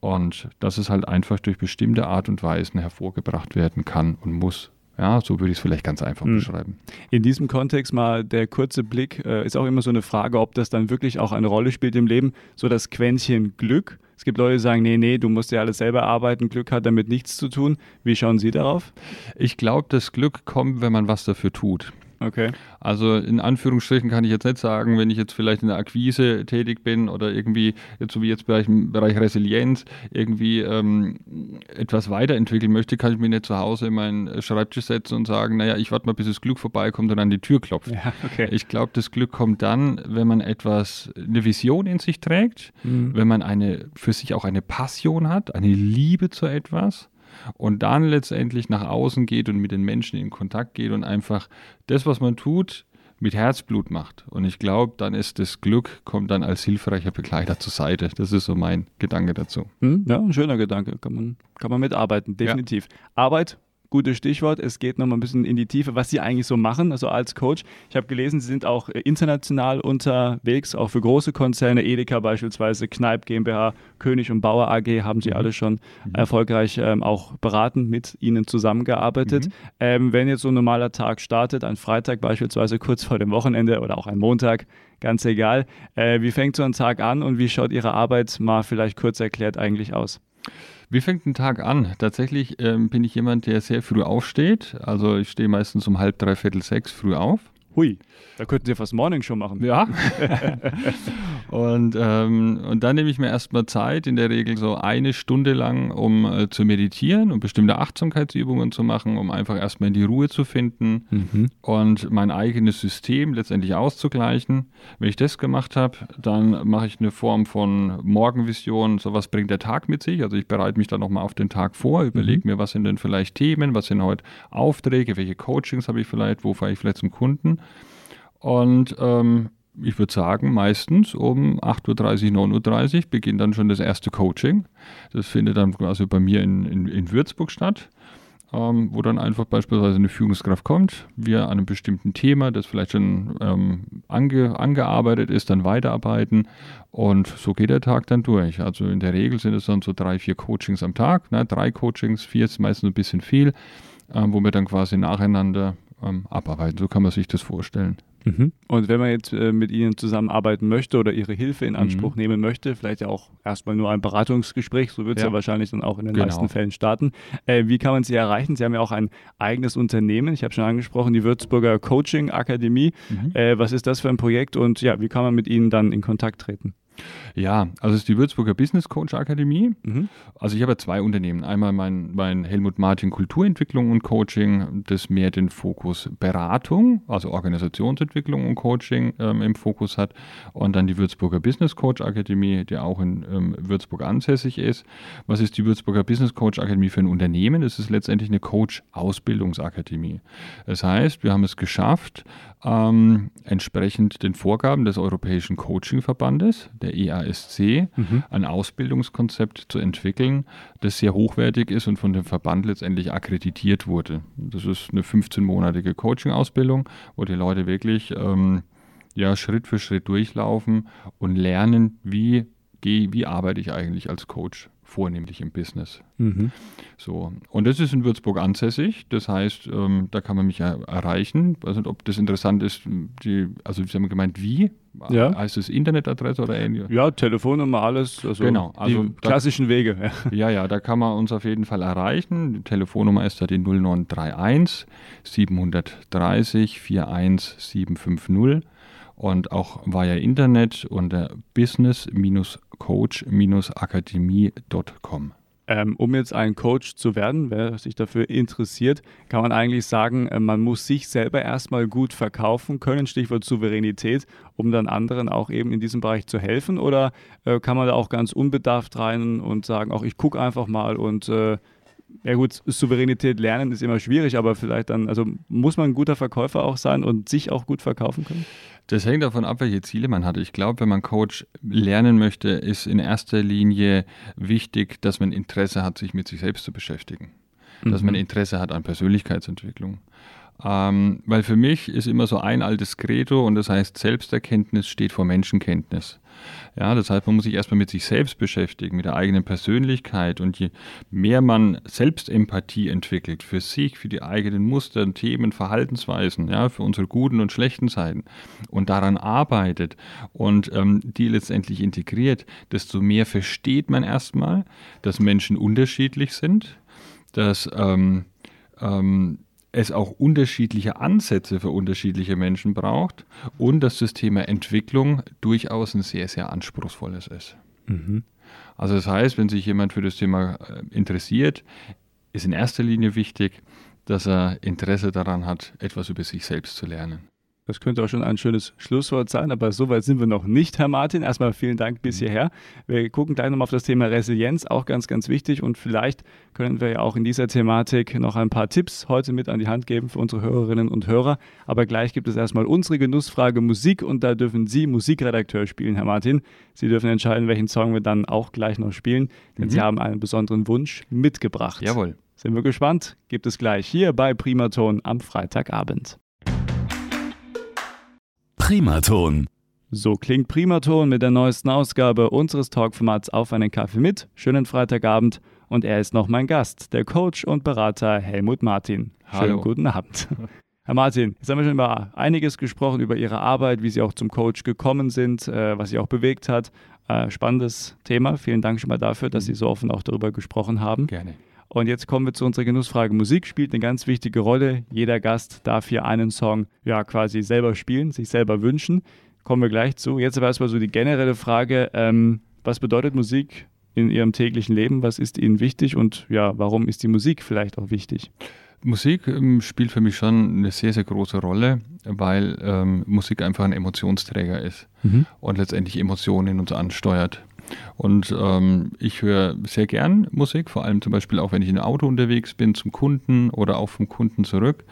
B: und dass es halt einfach durch bestimmte Art und Weisen hervorgebracht werden kann und muss. Ja, so würde ich es vielleicht ganz einfach mhm. beschreiben.
A: In diesem Kontext mal der kurze Blick, äh, ist auch immer so eine Frage, ob das dann wirklich auch eine Rolle spielt im Leben, so das Quäntchen Glück. Es gibt Leute, die sagen, nee, nee, du musst ja alles selber arbeiten, Glück hat damit nichts zu tun. Wie schauen Sie darauf?
B: Ich glaube, das Glück kommt, wenn man was dafür tut.
A: Okay.
B: Also in Anführungsstrichen kann ich jetzt nicht sagen, wenn ich jetzt vielleicht in der Akquise tätig bin oder irgendwie, jetzt so wie jetzt im Bereich Resilienz, irgendwie ähm, etwas weiterentwickeln möchte, kann ich mich nicht zu Hause in meinen Schreibtisch setzen und sagen, naja, ich warte mal, bis das Glück vorbeikommt und an die Tür klopft.
A: Ja, okay.
B: Ich glaube, das Glück kommt dann, wenn man etwas, eine Vision in sich trägt, mhm. wenn man eine, für sich auch eine Passion hat, eine Liebe zu etwas und dann letztendlich nach außen geht und mit den Menschen in Kontakt geht und einfach das, was man tut, mit Herzblut macht. Und ich glaube, dann ist das Glück, kommt dann als hilfreicher Begleiter zur Seite. Das ist so mein Gedanke dazu.
A: Hm, ja, ein schöner Gedanke. Kann man, kann man mitarbeiten, definitiv. Ja. Arbeit gutes Stichwort. Es geht nochmal ein bisschen in die Tiefe, was Sie eigentlich so machen, also als Coach. Ich habe gelesen, Sie sind auch äh, international unterwegs, auch für große Konzerne, Edeka beispielsweise, Kneip GmbH, König und Bauer AG haben Sie mhm. alle schon mhm. erfolgreich ähm, auch beraten, mit Ihnen zusammengearbeitet. Mhm. Ähm, wenn jetzt so ein normaler Tag startet, ein Freitag beispielsweise kurz vor dem Wochenende oder auch ein Montag, ganz egal, äh, wie fängt so ein Tag an und wie schaut Ihre Arbeit mal vielleicht kurz erklärt eigentlich aus?
B: Wie fängt ein Tag an? Tatsächlich ähm, bin ich jemand, der sehr früh aufsteht. Also ich stehe meistens um halb, dreiviertel sechs früh auf.
A: Hui, da könnten Sie fast Morning Show machen.
B: Ja. und, ähm, und dann nehme ich mir erstmal Zeit, in der Regel so eine Stunde lang, um äh, zu meditieren und bestimmte Achtsamkeitsübungen zu machen, um einfach erstmal in die Ruhe zu finden mhm. und mein eigenes System letztendlich auszugleichen. Wenn ich das gemacht habe, dann mache ich eine Form von Morgenvision, so was bringt der Tag mit sich. Also ich bereite mich dann nochmal auf den Tag vor, überlege mhm. mir, was sind denn vielleicht Themen, was sind heute Aufträge, welche Coachings habe ich vielleicht, wo fahre ich vielleicht zum Kunden. Und ähm, ich würde sagen, meistens um 8.30 Uhr, 9.30 Uhr beginnt dann schon das erste Coaching. Das findet dann quasi bei mir in, in, in Würzburg statt, ähm, wo dann einfach beispielsweise eine Führungskraft kommt, wir an einem bestimmten Thema, das vielleicht schon ähm, ange, angearbeitet ist, dann weiterarbeiten und so geht der Tag dann durch. Also in der Regel sind es dann so drei, vier Coachings am Tag, ne? drei Coachings, vier ist meistens ein bisschen viel, ähm, wo wir dann quasi nacheinander ähm, abarbeiten. So kann man sich das vorstellen.
A: Mhm. Und wenn man jetzt äh, mit Ihnen zusammenarbeiten möchte oder Ihre Hilfe in Anspruch mhm. nehmen möchte, vielleicht ja auch erstmal nur ein Beratungsgespräch, so wird es ja. ja. wahrscheinlich dann auch in den genau. meisten Fällen starten. Äh, wie kann man Sie erreichen? Sie haben ja auch ein eigenes Unternehmen, ich habe schon angesprochen, die Würzburger Coaching Akademie. Mhm. Äh, was ist das für ein Projekt und ja, wie kann man mit Ihnen dann in Kontakt treten?
B: Ja, also es ist die Würzburger Business Coach Akademie. Mhm. Also ich habe zwei Unternehmen. Einmal mein, mein Helmut Martin Kulturentwicklung und Coaching, das mehr den Fokus Beratung, also Organisationsentwicklung und Coaching ähm, im Fokus hat. Und dann die Würzburger Business Coach Akademie, die auch in ähm, Würzburg ansässig ist. Was ist die Würzburger Business Coach Akademie für ein Unternehmen? Es ist letztendlich eine Coach-Ausbildungsakademie. Das heißt, wir haben es geschafft, ähm, entsprechend den Vorgaben des Europäischen Coaching-Verbandes, der EASC, mhm. ein Ausbildungskonzept zu entwickeln, das sehr hochwertig ist und von dem Verband letztendlich akkreditiert wurde. Das ist eine 15-monatige Coaching-Ausbildung, wo die Leute wirklich ähm, ja, Schritt für Schritt durchlaufen und lernen, wie, wie arbeite ich eigentlich als Coach vornehmlich im Business. Mhm. So. Und das ist in Würzburg ansässig. Das heißt, ähm, da kann man mich er erreichen. Ich weiß nicht, ob das interessant ist. Die, also, Sie haben gemeint, wie? ja. heißt es Internetadresse oder ähnliches?
A: Ja, Telefonnummer, alles. Also
B: genau,
A: also die klassischen
B: da,
A: Wege.
B: Ja. ja, da kann man uns auf jeden Fall erreichen. Die Telefonnummer ist da die 0931 730 41750 und auch via Internet unter business-coach-akademie.com.
A: Ähm, um jetzt ein Coach zu werden, wer sich dafür interessiert, kann man eigentlich sagen, äh, man muss sich selber erstmal gut verkaufen können, Stichwort Souveränität, um dann anderen auch eben in diesem Bereich zu helfen? Oder äh, kann man da auch ganz unbedarft rein und sagen, auch ich gucke einfach mal und äh, ja gut, Souveränität lernen ist immer schwierig, aber vielleicht dann, also muss man ein guter Verkäufer auch sein und sich auch gut verkaufen können?
B: Das hängt davon ab, welche Ziele man hat. Ich glaube, wenn man Coach lernen möchte, ist in erster Linie wichtig, dass man Interesse hat, sich mit sich selbst zu beschäftigen. Dass man mhm. Interesse hat an Persönlichkeitsentwicklung. Ähm, weil für mich ist immer so ein altes Credo und das heißt, Selbsterkenntnis steht vor Menschenkenntnis. Ja, das heißt, man muss sich erstmal mit sich selbst beschäftigen, mit der eigenen Persönlichkeit. Und je mehr man Selbstempathie entwickelt für sich, für die eigenen Muster, Themen, Verhaltensweisen, ja, für unsere guten und schlechten Seiten und daran arbeitet und ähm, die letztendlich integriert, desto mehr versteht man erstmal, dass Menschen unterschiedlich sind, dass ähm, ähm, es auch unterschiedliche Ansätze für unterschiedliche Menschen braucht und dass das Thema Entwicklung durchaus ein sehr, sehr anspruchsvolles ist. Mhm. Also das heißt, wenn sich jemand für das Thema äh, interessiert, ist in erster Linie wichtig, dass er Interesse daran hat, etwas über sich selbst zu lernen.
A: Das könnte auch schon ein schönes Schlusswort sein, aber so weit sind wir noch nicht, Herr Martin. Erstmal vielen Dank bis mhm. hierher. Wir gucken gleich nochmal auf das Thema Resilienz, auch ganz, ganz wichtig. Und vielleicht können wir ja auch in dieser Thematik noch ein paar Tipps heute mit an die Hand geben für unsere Hörerinnen und Hörer. Aber gleich gibt es erstmal unsere Genussfrage Musik und da dürfen Sie Musikredakteur spielen, Herr Martin. Sie dürfen entscheiden, welchen Song wir dann auch gleich noch spielen, denn mhm. Sie haben einen besonderen Wunsch mitgebracht.
B: Jawohl.
A: Sind wir gespannt? Gibt es gleich hier bei Primaton am Freitagabend.
C: Primaton.
A: So klingt Primaton mit der neuesten Ausgabe unseres Talkformats Auf einen Kaffee mit. Schönen Freitagabend und er ist noch mein Gast, der Coach und Berater Helmut Martin.
B: Hallo.
A: Schönen guten Abend. Herr Martin, jetzt haben wir schon über einiges gesprochen, über Ihre Arbeit, wie Sie auch zum Coach gekommen sind, äh, was Sie auch bewegt hat. Äh, spannendes Thema. Vielen Dank schon mal dafür, dass Sie so offen auch darüber gesprochen haben.
B: Gerne.
A: Und jetzt kommen wir zu unserer Genussfrage. Musik spielt eine ganz wichtige Rolle. Jeder Gast darf hier einen Song ja quasi selber spielen, sich selber wünschen. Kommen wir gleich zu. Jetzt aber erstmal so die generelle Frage: ähm, Was bedeutet Musik in Ihrem täglichen Leben? Was ist Ihnen wichtig und ja, warum ist die Musik vielleicht auch wichtig?
B: Musik ähm, spielt für mich schon eine sehr, sehr große Rolle, weil ähm, Musik einfach ein Emotionsträger ist mhm. und letztendlich Emotionen in uns ansteuert. Und ähm, ich höre sehr gern Musik, vor allem zum Beispiel auch, wenn ich in einem Auto unterwegs bin zum Kunden oder auch vom Kunden zurück,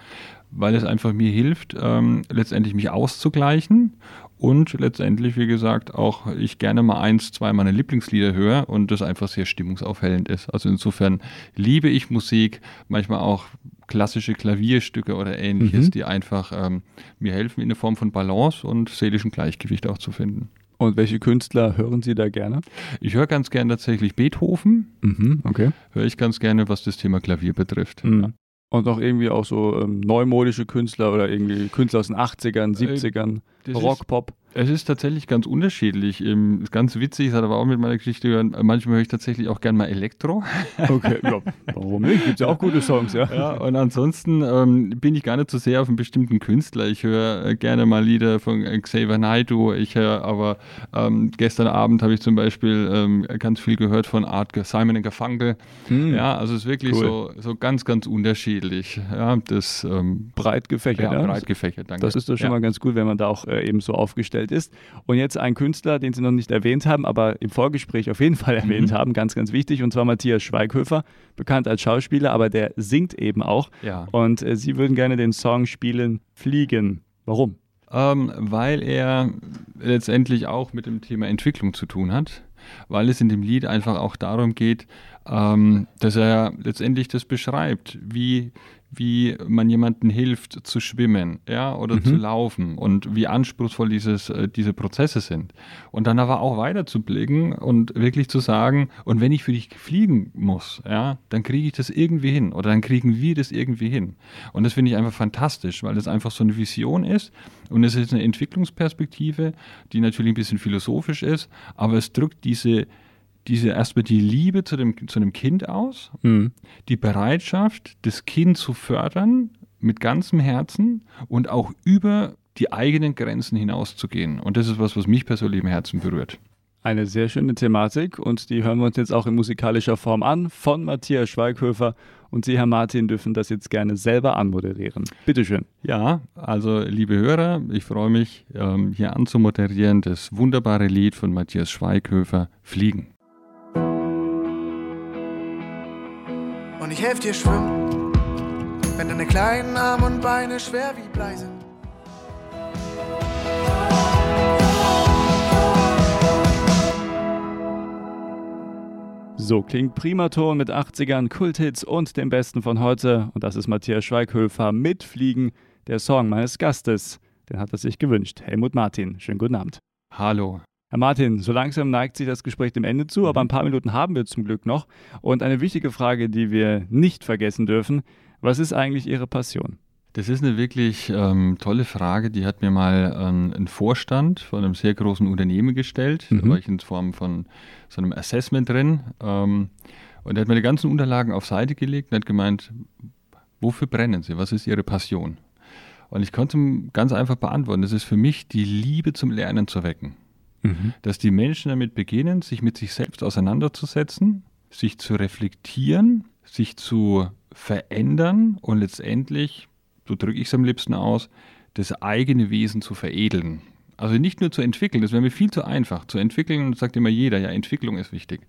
B: weil es einfach mir hilft, ähm, letztendlich mich auszugleichen und letztendlich, wie gesagt, auch ich gerne mal eins, zwei meiner Lieblingslieder höre und das einfach sehr stimmungsaufhellend ist. Also insofern liebe ich Musik, manchmal auch klassische Klavierstücke oder ähnliches, mhm. die einfach ähm, mir helfen, in der Form von Balance und seelischem Gleichgewicht auch zu finden.
A: Und welche Künstler hören Sie da gerne?
B: Ich höre ganz gerne tatsächlich Beethoven.
A: Mhm, okay.
B: Höre ich ganz gerne, was das Thema Klavier betrifft.
A: Mhm. Und auch irgendwie auch so ähm, neumodische Künstler oder irgendwie Künstler aus den 80ern, 70ern, äh, Rock, Pop.
B: Es ist tatsächlich ganz unterschiedlich. Ist ganz witzig, das hat aber auch mit meiner Geschichte gehört. Manchmal höre ich tatsächlich auch gerne mal Elektro.
A: Okay, ja, warum nicht? Gibt ja auch gute Songs, ja.
B: Ja, und ansonsten ähm, bin ich gar nicht so sehr auf einen bestimmten Künstler. Ich höre äh, gerne mal Lieder von äh, Xavier Naidoo. Ich höre aber ähm, gestern Abend habe ich zum Beispiel ähm, ganz viel gehört von Art Simon Garfunkel. Hm. Ja, also es ist wirklich cool. so, so ganz, ganz unterschiedlich. Ja, das
A: ähm, breit gefächert.
B: Ja, breit gefächert, danke.
A: Das ist doch schon mal ganz gut, wenn man da auch äh, eben so aufgestellt aufgestellt ist. Und jetzt ein Künstler, den Sie noch nicht erwähnt haben, aber im Vorgespräch auf jeden Fall erwähnt mhm. haben, ganz, ganz wichtig, und zwar Matthias Schweighöfer, bekannt als Schauspieler, aber der singt eben auch.
B: Ja.
A: Und äh, Sie würden gerne den Song spielen Fliegen. Warum?
B: Ähm, weil er letztendlich auch mit dem Thema Entwicklung zu tun hat, weil es in dem Lied einfach auch darum geht, ähm, dass er letztendlich das beschreibt, wie wie man jemandem hilft zu schwimmen, ja, oder mhm. zu laufen und wie anspruchsvoll dieses, äh, diese Prozesse sind. Und dann aber auch weiter zu blicken und wirklich zu sagen, und wenn ich für dich fliegen muss, ja, dann kriege ich das irgendwie hin oder dann kriegen wir das irgendwie hin. Und das finde ich einfach fantastisch, weil das einfach so eine Vision ist und es ist eine Entwicklungsperspektive, die natürlich ein bisschen philosophisch ist, aber es drückt diese diese erstmal die Liebe zu dem, zu dem Kind aus, mhm. die Bereitschaft, das Kind zu fördern mit ganzem Herzen und auch über die eigenen Grenzen hinauszugehen. Und das ist was, was mich persönlich im Herzen berührt.
A: Eine sehr schöne Thematik und die hören wir uns jetzt auch in musikalischer Form an von Matthias Schweighöfer. Und Sie, Herr Martin, dürfen das jetzt gerne selber anmoderieren. Bitte schön.
B: Ja, also liebe Hörer, ich freue mich, ähm, hier anzumoderieren das wunderbare Lied von Matthias Schweighöfer, Fliegen.
D: Und ich helfe dir schwimmen, wenn deine kleinen Arme und Beine schwer wie Blei sind.
A: So klingt Primaton mit 80ern, Kulthits und dem Besten von heute. Und das ist Matthias Schweighöfer mit Fliegen, der Song meines Gastes. Den hat er sich gewünscht. Helmut Martin. Schönen guten Abend.
B: Hallo.
A: Herr Martin, so langsam neigt sich das Gespräch dem Ende zu, aber ein paar Minuten haben wir zum Glück noch. Und eine wichtige Frage, die wir nicht vergessen dürfen, was ist eigentlich Ihre Passion?
B: Das ist eine wirklich ähm, tolle Frage. Die hat mir mal ähm, ein Vorstand von einem sehr großen Unternehmen gestellt. Mhm. Da war ich in Form von so einem Assessment drin. Ähm, und er hat mir die ganzen Unterlagen auf Seite gelegt und hat gemeint, wofür brennen Sie? Was ist Ihre Passion? Und ich konnte ihm ganz einfach beantworten, das ist für mich die Liebe zum Lernen zu wecken. Mhm. Dass die Menschen damit beginnen, sich mit sich selbst auseinanderzusetzen, sich zu reflektieren, sich zu verändern und letztendlich, so drücke ich es am liebsten aus, das eigene Wesen zu veredeln. Also nicht nur zu entwickeln, das wäre mir viel zu einfach. Zu entwickeln, sagt immer jeder, ja, Entwicklung ist wichtig.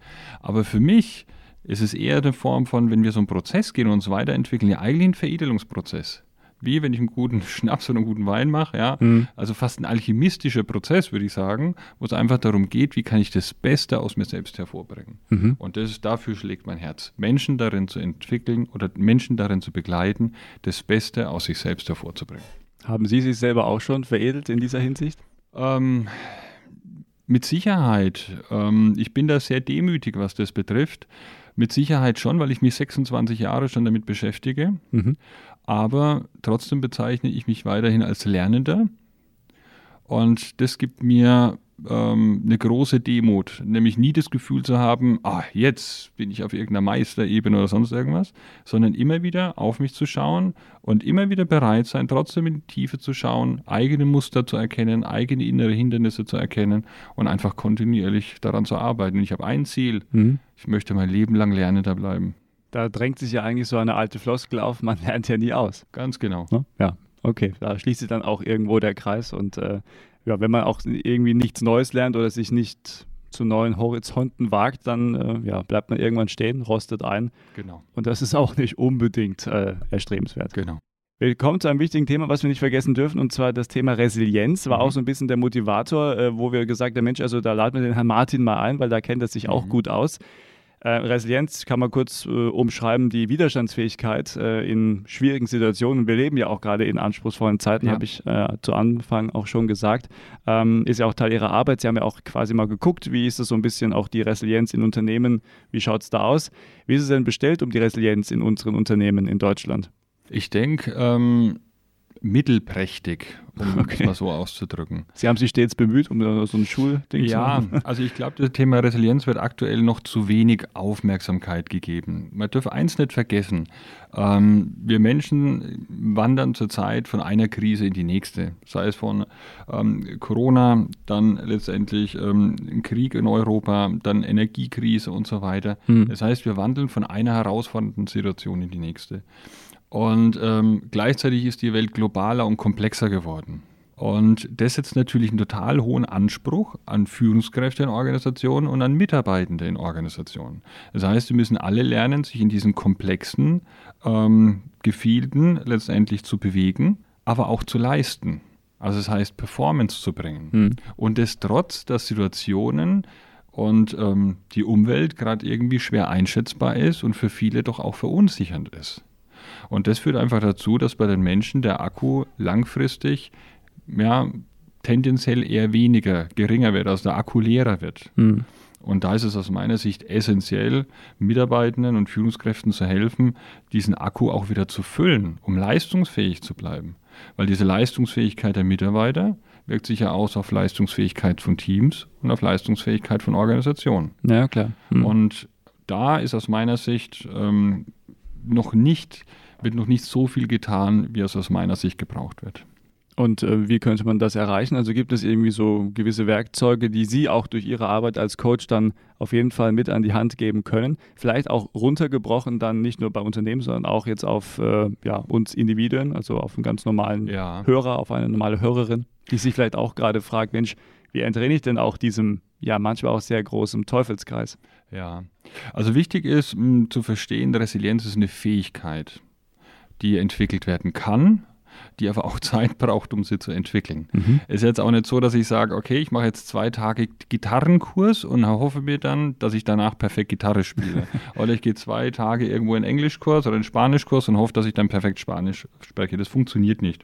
B: Aber für mich ist es eher eine Form von, wenn wir so einen Prozess gehen und uns weiterentwickeln, ja eigentlich ein Veredelungsprozess wie wenn ich einen guten Schnaps oder einen guten Wein mache. Ja? Mhm. Also fast ein alchemistischer Prozess, würde ich sagen, wo es einfach darum geht, wie kann ich das Beste aus mir selbst hervorbringen. Mhm. Und das, dafür schlägt mein Herz. Menschen darin zu entwickeln oder Menschen darin zu begleiten, das Beste aus sich selbst hervorzubringen.
A: Haben Sie sich selber auch schon veredelt in dieser Hinsicht?
B: Ähm, mit Sicherheit. Ähm, ich bin da sehr demütig, was das betrifft. Mit Sicherheit schon, weil ich mich 26 Jahre schon damit beschäftige. Mhm aber trotzdem bezeichne ich mich weiterhin als Lernender. Und das gibt mir ähm, eine große Demut, nämlich nie das Gefühl zu haben, ah, jetzt bin ich auf irgendeiner Meisterebene oder sonst irgendwas, sondern immer wieder auf mich zu schauen und immer wieder bereit sein, trotzdem in die Tiefe zu schauen, eigene Muster zu erkennen, eigene innere Hindernisse zu erkennen und einfach kontinuierlich daran zu arbeiten. Und ich habe ein Ziel, mhm. ich möchte mein Leben lang Lernender bleiben
A: da drängt sich ja eigentlich so eine alte Floskel auf, man lernt ja nie aus.
B: Ganz genau.
A: Ne? Ja, okay. Da schließt sich dann auch irgendwo der Kreis. Und äh, ja, wenn man auch irgendwie nichts Neues lernt oder sich nicht zu neuen Horizonten wagt, dann äh, ja, bleibt man irgendwann stehen, rostet ein.
B: Genau.
A: Und das ist auch nicht unbedingt äh, erstrebenswert.
B: Genau.
A: Wir kommen zu einem wichtigen Thema, was wir nicht vergessen dürfen, und zwar das Thema Resilienz. War mhm. auch so ein bisschen der Motivator, äh, wo wir gesagt haben, Mensch, also da laden wir den Herrn Martin mal ein, weil da kennt er sich mhm. auch gut aus. Äh, Resilienz kann man kurz äh, umschreiben, die Widerstandsfähigkeit äh, in schwierigen Situationen. Wir leben ja auch gerade in anspruchsvollen Zeiten, ja. habe ich äh, zu Anfang auch schon gesagt. Ähm, ist ja auch Teil Ihrer Arbeit. Sie haben ja auch quasi mal geguckt, wie ist das so ein bisschen auch die Resilienz in Unternehmen, wie schaut es da aus? Wie ist es denn bestellt um die Resilienz in unseren Unternehmen in Deutschland?
B: Ich denke, ähm, mittelprächtig, um okay. es mal so auszudrücken.
A: Sie haben sich stets bemüht, um so ein Schulding
B: ja, zu machen. Ja, also ich glaube, das Thema Resilienz wird aktuell noch zu wenig Aufmerksamkeit gegeben. Man darf eins nicht vergessen. Ähm, wir Menschen wandern zurzeit von einer Krise in die nächste. Sei es von ähm, Corona, dann letztendlich ähm, Krieg in Europa, dann Energiekrise und so weiter. Hm. Das heißt, wir wandeln von einer herausfordernden Situation in die nächste. Und ähm, gleichzeitig ist die Welt globaler und komplexer geworden. Und das setzt natürlich einen total hohen Anspruch an Führungskräfte in Organisationen und an Mitarbeitende in Organisationen. Das heißt, wir müssen alle lernen, sich in diesen komplexen ähm, Gefilden letztendlich zu bewegen, aber auch zu leisten. Also das heißt, Performance zu bringen. Hm. Und das trotz der Situationen und ähm, die Umwelt gerade irgendwie schwer einschätzbar ist und für viele doch auch verunsichernd ist. Und das führt einfach dazu, dass bei den Menschen der Akku langfristig ja, tendenziell eher weniger, geringer wird, also der Akku leerer wird. Mhm. Und da ist es aus meiner Sicht essentiell, Mitarbeitenden und Führungskräften zu helfen, diesen Akku auch wieder zu füllen, um leistungsfähig zu bleiben. Weil diese Leistungsfähigkeit der Mitarbeiter wirkt sich ja aus auf Leistungsfähigkeit von Teams und auf Leistungsfähigkeit von Organisationen.
A: Ja, klar.
B: Mhm. Und da ist aus meiner Sicht ähm, noch nicht, wird noch nicht so viel getan, wie es aus meiner Sicht gebraucht wird.
A: Und äh, wie könnte man das erreichen? Also gibt es irgendwie so gewisse Werkzeuge, die Sie auch durch Ihre Arbeit als Coach dann auf jeden Fall mit an die Hand geben können? Vielleicht auch runtergebrochen dann nicht nur bei Unternehmen, sondern auch jetzt auf äh, ja, uns Individuen, also auf einen ganz normalen ja. Hörer, auf eine normale Hörerin, die sich vielleicht auch gerade fragt, Mensch, wie entrene ich denn auch diesem, ja, manchmal auch sehr großen Teufelskreis?
B: Ja, also wichtig ist mh, zu verstehen, Resilienz ist eine Fähigkeit, die entwickelt werden kann die aber auch Zeit braucht, um sie zu entwickeln. Mhm. Ist jetzt auch nicht so, dass ich sage, okay, ich mache jetzt zwei Tage Gitarrenkurs und hoffe mir dann, dass ich danach perfekt Gitarre spiele. oder ich gehe zwei Tage irgendwo in Englischkurs oder in Spanischkurs und hoffe, dass ich dann perfekt Spanisch spreche. Das funktioniert nicht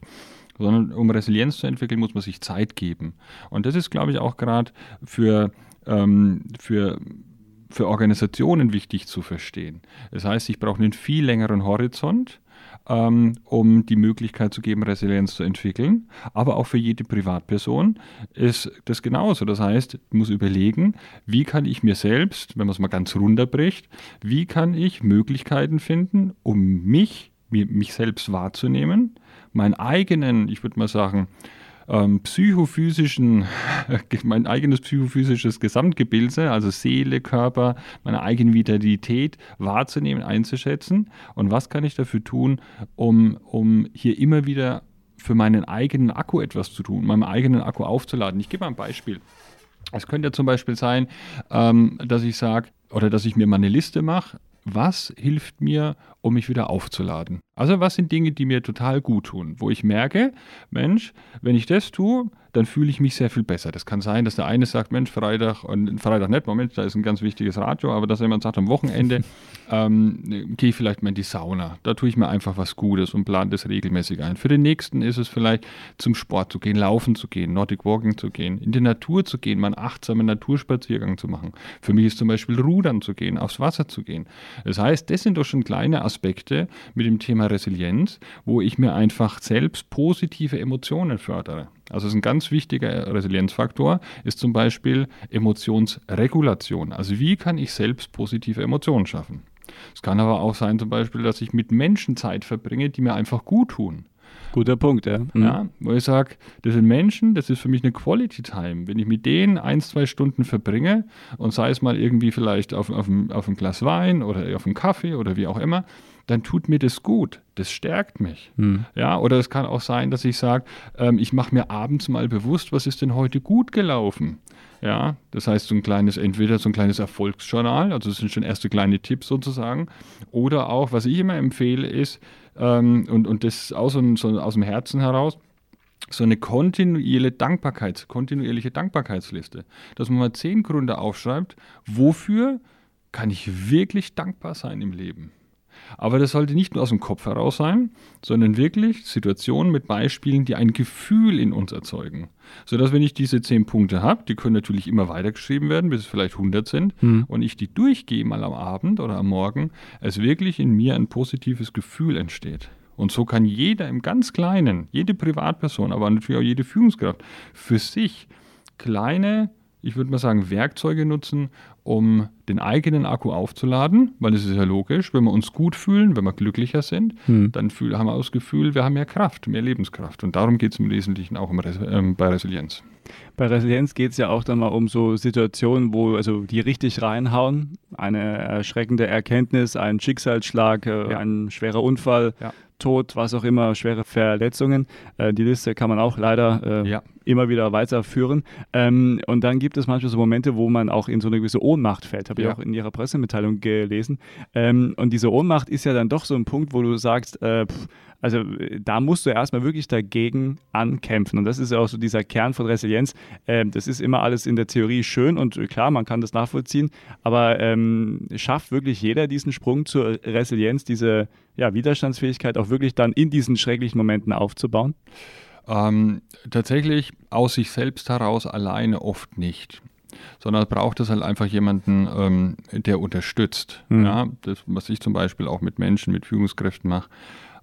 B: sondern um Resilienz zu entwickeln, muss man sich Zeit geben. Und das ist, glaube ich, auch gerade für, ähm, für für Organisationen wichtig zu verstehen. Das heißt, ich brauche einen viel längeren Horizont ähm, um die Möglichkeit zu geben, Resilienz zu entwickeln. Aber auch für jede Privatperson ist das genauso. Das heißt, ich muss überlegen, wie kann ich mir selbst, wenn man es mal ganz runterbricht, wie kann ich Möglichkeiten finden, um mich, mich selbst wahrzunehmen, meinen eigenen, ich würde mal sagen, ähm, psychophysischen, mein eigenes psychophysisches Gesamtgebilde, also Seele, Körper, meine eigene Vitalität wahrzunehmen, einzuschätzen und was kann ich dafür tun, um, um hier immer wieder für meinen eigenen Akku etwas zu tun, meinen eigenen Akku aufzuladen. Ich gebe mal ein Beispiel. Es könnte ja zum Beispiel sein, ähm, dass ich sage, oder dass ich mir mal eine Liste mache, was hilft mir, um mich wieder aufzuladen? Also was sind Dinge, die mir total gut tun, wo ich merke, Mensch, wenn ich das tue, dann fühle ich mich sehr viel besser. Das kann sein, dass der eine sagt, Mensch, Freitag, und Freitag nicht, Moment, da ist ein ganz wichtiges Radio, aber dass jemand sagt, am Wochenende ähm, gehe ich vielleicht mal in die Sauna. Da tue ich mir einfach was Gutes und plane das regelmäßig ein. Für den nächsten ist es vielleicht zum Sport zu gehen, laufen zu gehen, Nordic Walking zu gehen, in die Natur zu gehen, mal einen achtsamen Naturspaziergang zu machen. Für mich ist zum Beispiel Rudern zu gehen, aufs Wasser zu gehen. Das heißt, das sind doch schon kleine Aspekte mit dem Thema Resilienz, wo ich mir einfach selbst positive Emotionen fördere. Also ein ganz wichtiger Resilienzfaktor ist zum Beispiel Emotionsregulation. Also wie kann ich selbst positive Emotionen schaffen? Es kann aber auch sein zum Beispiel, dass ich mit Menschen Zeit verbringe, die mir einfach gut tun.
A: Guter Punkt, ja.
B: Mhm. ja wo ich sage, das sind Menschen, das ist für mich eine Quality Time. Wenn ich mit denen ein, zwei Stunden verbringe und sei es mal irgendwie vielleicht auf, auf, auf ein Glas Wein oder auf einen Kaffee oder wie auch immer, dann tut mir das gut. Das stärkt mich. Mhm. Ja, oder es kann auch sein, dass ich sage, ähm, ich mache mir abends mal bewusst, was ist denn heute gut gelaufen. Ja, das heißt, so ein kleines, entweder so ein kleines Erfolgsjournal, also das sind schon erste kleine Tipps sozusagen, oder auch, was ich immer empfehle, ist, ähm, und, und das aus, so aus dem Herzen heraus, so eine kontinuierliche Dankbarkeits, kontinuierliche Dankbarkeitsliste, dass man mal zehn Gründe aufschreibt, wofür kann ich wirklich dankbar sein im Leben. Aber das sollte nicht nur aus dem Kopf heraus sein, sondern wirklich Situationen mit Beispielen, die ein Gefühl in uns erzeugen. Sodass, wenn ich diese zehn Punkte habe, die können natürlich immer weitergeschrieben werden, bis es vielleicht 100 sind, hm. und ich die durchgehe mal am Abend oder am Morgen, es wirklich in mir ein positives Gefühl entsteht. Und so kann jeder im ganz Kleinen, jede Privatperson, aber natürlich auch jede Führungskraft für sich kleine ich würde mal sagen, Werkzeuge nutzen, um den eigenen Akku aufzuladen, weil es ist ja logisch, wenn wir uns gut fühlen, wenn wir glücklicher sind, hm. dann fühl, haben wir das Gefühl, wir haben mehr Kraft, mehr Lebenskraft. Und darum geht es im Wesentlichen auch um Res ähm, bei Resilienz.
A: Bei Resilienz geht es ja auch dann mal um so Situationen, wo also die richtig reinhauen. Eine erschreckende Erkenntnis, ein Schicksalsschlag, äh, ja. ein schwerer Unfall, ja. Tod, was auch immer, schwere Verletzungen. Äh, die Liste kann man auch leider äh, ja immer wieder weiterführen. Ähm, und dann gibt es manchmal so Momente, wo man auch in so eine gewisse Ohnmacht fällt. Habe ja. ich auch in Ihrer Pressemitteilung gelesen. Ähm, und diese Ohnmacht ist ja dann doch so ein Punkt, wo du sagst, äh, pff, also da musst du erstmal wirklich dagegen ankämpfen. Und das ist ja auch so dieser Kern von Resilienz. Ähm, das ist immer alles in der Theorie schön und klar, man kann das nachvollziehen, aber ähm, schafft wirklich jeder diesen Sprung zur Resilienz, diese ja, Widerstandsfähigkeit auch wirklich dann in diesen schrecklichen Momenten aufzubauen?
B: Ähm, tatsächlich aus sich selbst heraus alleine oft nicht sondern braucht es halt einfach jemanden, ähm, der unterstützt. Mhm. Ja, das, was ich zum Beispiel auch mit Menschen, mit Führungskräften mache.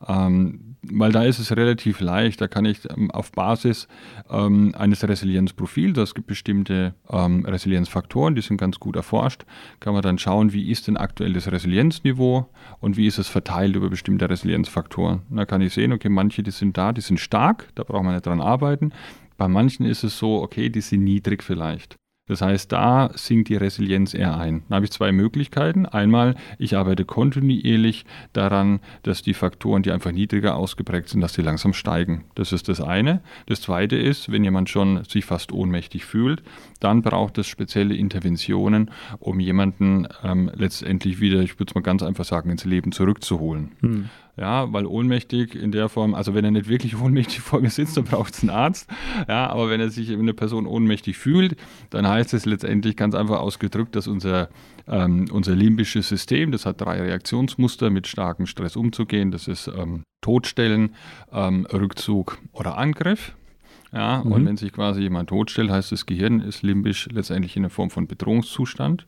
B: Ähm, weil da ist es relativ leicht, da kann ich ähm, auf Basis ähm, eines Resilienzprofils, das gibt bestimmte ähm, Resilienzfaktoren, die sind ganz gut erforscht, kann man dann schauen, wie ist denn aktuell das Resilienzniveau und wie ist es verteilt über bestimmte Resilienzfaktoren. Da kann ich sehen, okay, manche, die sind da, die sind stark, da braucht man nicht dran arbeiten. Bei manchen ist es so, okay, die sind niedrig vielleicht. Das heißt, da sinkt die Resilienz eher ein. Da habe ich zwei Möglichkeiten. Einmal, ich arbeite kontinuierlich daran, dass die Faktoren, die einfach niedriger ausgeprägt sind, dass die langsam steigen. Das ist das eine. Das zweite ist, wenn jemand schon sich fast ohnmächtig fühlt, dann braucht es spezielle Interventionen, um jemanden ähm, letztendlich wieder, ich würde es mal ganz einfach sagen, ins Leben zurückzuholen. Hm. Ja, weil ohnmächtig in der Form, also wenn er nicht wirklich ohnmächtig vor mir sitzt, dann braucht es einen Arzt. Ja, aber wenn er sich eine Person ohnmächtig fühlt, dann heißt es letztendlich ganz einfach ausgedrückt, dass unser, ähm, unser limbisches System, das hat drei Reaktionsmuster, mit starkem Stress umzugehen. Das ist ähm, Todstellen, ähm, Rückzug oder Angriff. Ja, mhm. und wenn sich quasi jemand totstellt, heißt das Gehirn ist limbisch letztendlich in einer Form von Bedrohungszustand.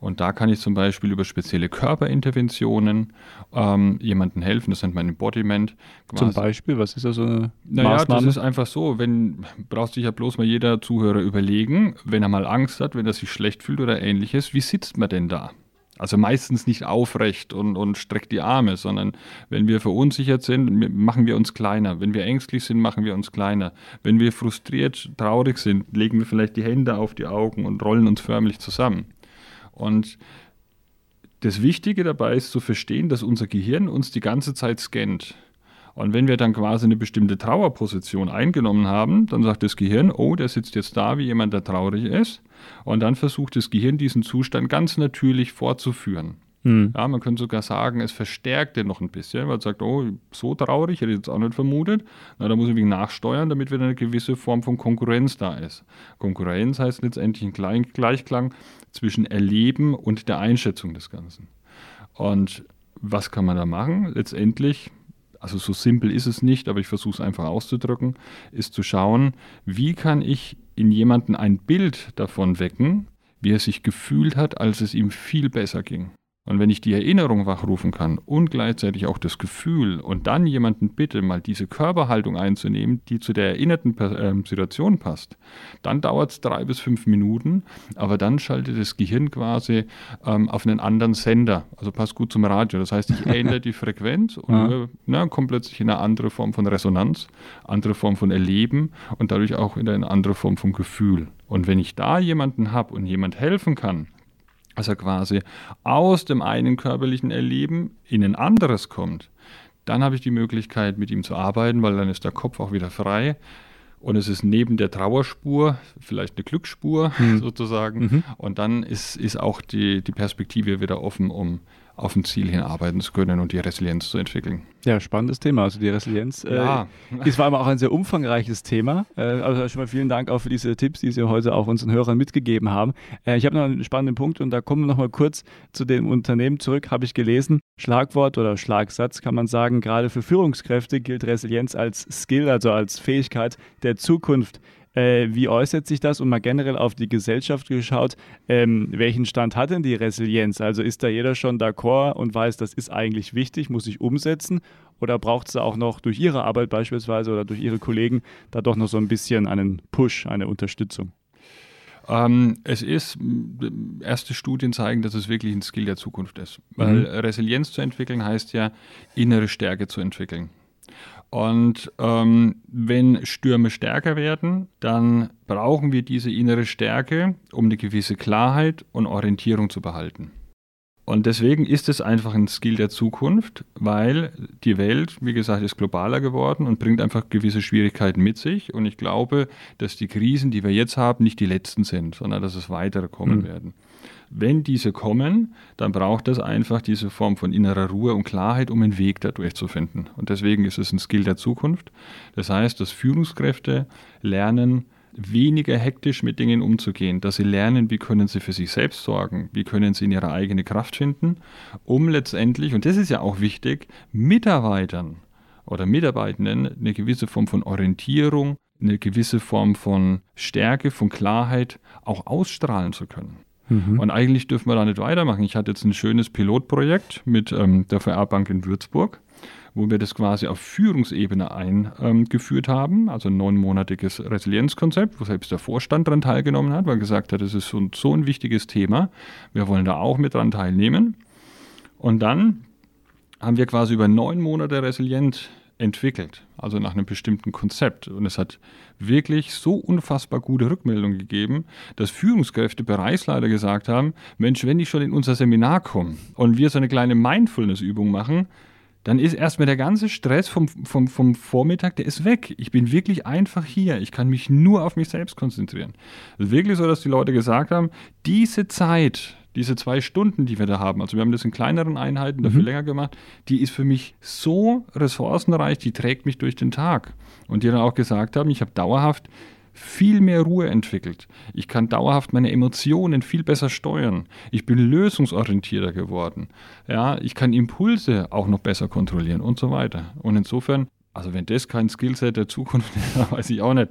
B: Und da kann ich zum Beispiel über spezielle Körperinterventionen ähm, jemandem helfen. Das nennt man Embodiment.
A: Quasi. Zum Beispiel, was ist da so eine
B: naja, Maßnahme? das ist einfach so, wenn, braucht sich ja bloß mal jeder Zuhörer überlegen, wenn er mal Angst hat, wenn er sich schlecht fühlt oder ähnliches, wie sitzt man denn da? Also meistens nicht aufrecht und, und streckt die Arme, sondern wenn wir verunsichert sind, machen wir uns kleiner. Wenn wir ängstlich sind, machen wir uns kleiner. Wenn wir frustriert, traurig sind, legen wir vielleicht die Hände auf die Augen und rollen uns förmlich zusammen. Und das Wichtige dabei ist zu verstehen, dass unser Gehirn uns die ganze Zeit scannt. Und wenn wir dann quasi eine bestimmte Trauerposition eingenommen haben, dann sagt das Gehirn, oh, der sitzt jetzt da wie jemand, der traurig ist. Und dann versucht das Gehirn diesen Zustand ganz natürlich fortzuführen. Hm. Ja, man könnte sogar sagen, es verstärkt den noch ein bisschen, weil es sagt, oh, so traurig, hätte ich jetzt auch nicht vermutet. Na, da muss ich nachsteuern, damit wieder eine gewisse Form von Konkurrenz da ist. Konkurrenz heißt letztendlich ein Gleichklang zwischen Erleben und der Einschätzung des Ganzen. Und was kann man da machen? Letztendlich also so simpel ist es nicht, aber ich versuche es einfach auszudrücken, ist zu schauen, wie kann ich in jemanden ein Bild davon wecken, wie er sich gefühlt hat, als es ihm viel besser ging. Und wenn ich die Erinnerung wachrufen kann und gleichzeitig auch das Gefühl und dann jemanden bitte, mal diese Körperhaltung einzunehmen, die zu der erinnerten ähm, Situation passt, dann dauert es drei bis fünf Minuten, aber dann schaltet das Gehirn quasi ähm, auf einen anderen Sender. Also passt gut zum Radio. Das heißt, ich ändere die Frequenz und ja. na, komme plötzlich in eine andere Form von Resonanz, andere Form von Erleben und dadurch auch in eine andere Form von Gefühl. Und wenn ich da jemanden habe und jemand helfen kann, also quasi aus dem einen körperlichen Erleben in ein anderes kommt, dann habe ich die Möglichkeit, mit ihm zu arbeiten, weil dann ist der Kopf auch wieder frei. Und es ist neben der Trauerspur vielleicht eine Glücksspur mhm. sozusagen. Mhm. Und dann ist, ist auch die, die Perspektive wieder offen, um auf ein Ziel hinarbeiten zu können und die Resilienz zu entwickeln.
A: Ja, spannendes Thema. Also die Resilienz äh, ja. ist vor allem auch ein sehr umfangreiches Thema. Äh, also schon mal vielen Dank auch für diese Tipps, die Sie heute auch unseren Hörern mitgegeben haben. Äh, ich habe noch einen spannenden Punkt und da kommen wir noch mal kurz zu dem Unternehmen zurück. Habe ich gelesen, Schlagwort oder Schlagsatz kann man sagen, gerade für Führungskräfte gilt Resilienz als Skill, also als Fähigkeit der Zukunft. Äh, wie äußert sich das und mal generell auf die Gesellschaft geschaut? Ähm, welchen Stand hat denn die Resilienz? Also ist da jeder schon d'accord und weiß, das ist eigentlich wichtig, muss ich umsetzen? Oder braucht es da auch noch durch Ihre Arbeit beispielsweise oder durch Ihre Kollegen da doch noch so ein bisschen einen Push, eine Unterstützung?
B: Ähm, es ist, erste Studien zeigen, dass es wirklich ein Skill der Zukunft ist. Weil mhm. Resilienz zu entwickeln heißt ja, innere Stärke zu entwickeln. Und ähm, wenn Stürme stärker werden, dann brauchen wir diese innere Stärke, um eine gewisse Klarheit und Orientierung zu behalten. Und deswegen ist es einfach ein Skill der Zukunft, weil die Welt, wie gesagt, ist globaler geworden und bringt einfach gewisse Schwierigkeiten mit sich. Und ich glaube, dass die Krisen, die wir jetzt haben, nicht die letzten sind, sondern dass es weitere kommen mhm. werden. Wenn diese kommen, dann braucht es einfach diese Form von innerer Ruhe und Klarheit, um einen Weg dadurch zu finden. Und deswegen ist es ein Skill der Zukunft. Das heißt, dass Führungskräfte lernen, weniger hektisch mit Dingen umzugehen, dass sie lernen, wie können sie für sich selbst sorgen, wie können sie in ihre eigene Kraft finden, um letztendlich, und das ist ja auch wichtig, Mitarbeitern oder Mitarbeitenden eine gewisse Form von Orientierung, eine gewisse Form von Stärke, von Klarheit auch ausstrahlen zu können. Mhm. Und eigentlich dürfen wir da nicht weitermachen. Ich hatte jetzt ein schönes Pilotprojekt mit ähm, der VR-Bank in Würzburg wo wir das quasi auf Führungsebene eingeführt ähm, haben, also ein neunmonatiges Resilienzkonzept, wo selbst der Vorstand daran teilgenommen hat, weil gesagt hat, das ist so, so ein wichtiges Thema, wir wollen da auch mit dran teilnehmen. Und dann haben wir quasi über neun Monate resilient entwickelt, also nach einem bestimmten Konzept. Und es hat wirklich so unfassbar gute Rückmeldungen gegeben, dass Führungskräfte, Bereichsleiter gesagt haben, Mensch, wenn ich schon in unser Seminar komme und wir so eine kleine Mindfulness-Übung machen, dann ist erstmal der ganze Stress vom, vom, vom Vormittag, der ist weg. Ich bin wirklich einfach hier. Ich kann mich nur auf mich selbst konzentrieren. Es ist wirklich so, dass die Leute gesagt haben, diese Zeit, diese zwei Stunden, die wir da haben, also wir haben das in kleineren Einheiten dafür mhm. länger gemacht, die ist für mich so ressourcenreich, die trägt mich durch den Tag. Und die dann auch gesagt haben, ich habe dauerhaft viel mehr Ruhe entwickelt. Ich kann dauerhaft meine Emotionen viel besser steuern. Ich bin lösungsorientierter geworden. Ja, ich kann Impulse auch noch besser kontrollieren und so weiter. Und insofern, also wenn das kein Skillset der Zukunft ist, weiß ich auch nicht.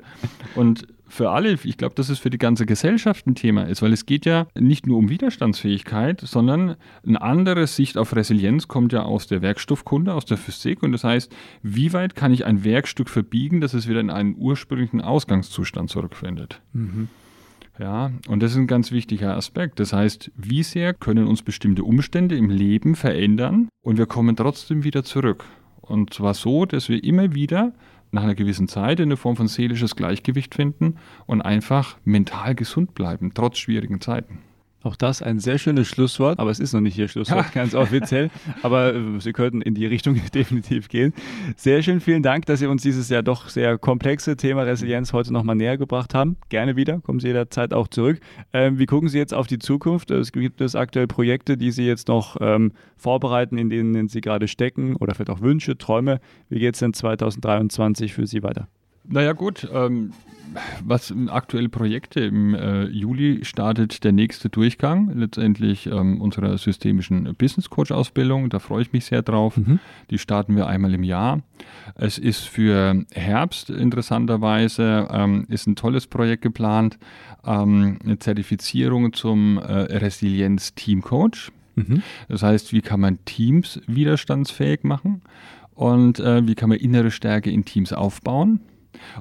B: Und für alle, ich glaube, dass es für die ganze Gesellschaft ein Thema ist, weil es geht ja nicht nur um Widerstandsfähigkeit, sondern eine andere Sicht auf Resilienz kommt ja aus der Werkstoffkunde, aus der Physik und das heißt, wie weit kann ich ein Werkstück verbiegen, dass es wieder in einen ursprünglichen Ausgangszustand zurückfindet. Mhm. Ja, und das ist ein ganz wichtiger Aspekt. Das heißt, wie sehr können uns bestimmte Umstände im Leben verändern und wir kommen trotzdem wieder zurück. Und zwar so, dass wir immer wieder nach einer gewissen Zeit in der Form von seelisches Gleichgewicht finden und einfach mental gesund bleiben, trotz schwierigen Zeiten.
A: Auch das ein sehr schönes Schlusswort, aber es ist noch nicht Ihr Schlusswort, ganz offiziell. Aber äh, Sie könnten in die Richtung definitiv gehen. Sehr schön, vielen Dank, dass Sie uns dieses ja doch sehr komplexe Thema Resilienz heute nochmal näher gebracht haben. Gerne wieder, kommen Sie jederzeit auch zurück. Ähm, wie gucken Sie jetzt auf die Zukunft? Es gibt es aktuell Projekte, die Sie jetzt noch ähm, vorbereiten, in denen Sie gerade stecken oder vielleicht auch Wünsche, Träume. Wie geht es denn 2023 für Sie weiter?
B: Naja gut, ähm, was aktuelle Projekte im äh, Juli startet der nächste Durchgang, letztendlich ähm, unserer systemischen Business Coach Ausbildung. Da freue ich mich sehr drauf. Mhm. Die starten wir einmal im Jahr. Es ist für Herbst interessanterweise ähm, ist ein tolles Projekt geplant, ähm, eine Zertifizierung zum äh, Resilienz Team Coach. Mhm. Das heißt, wie kann man Teams widerstandsfähig machen? Und äh, wie kann man innere Stärke in Teams aufbauen?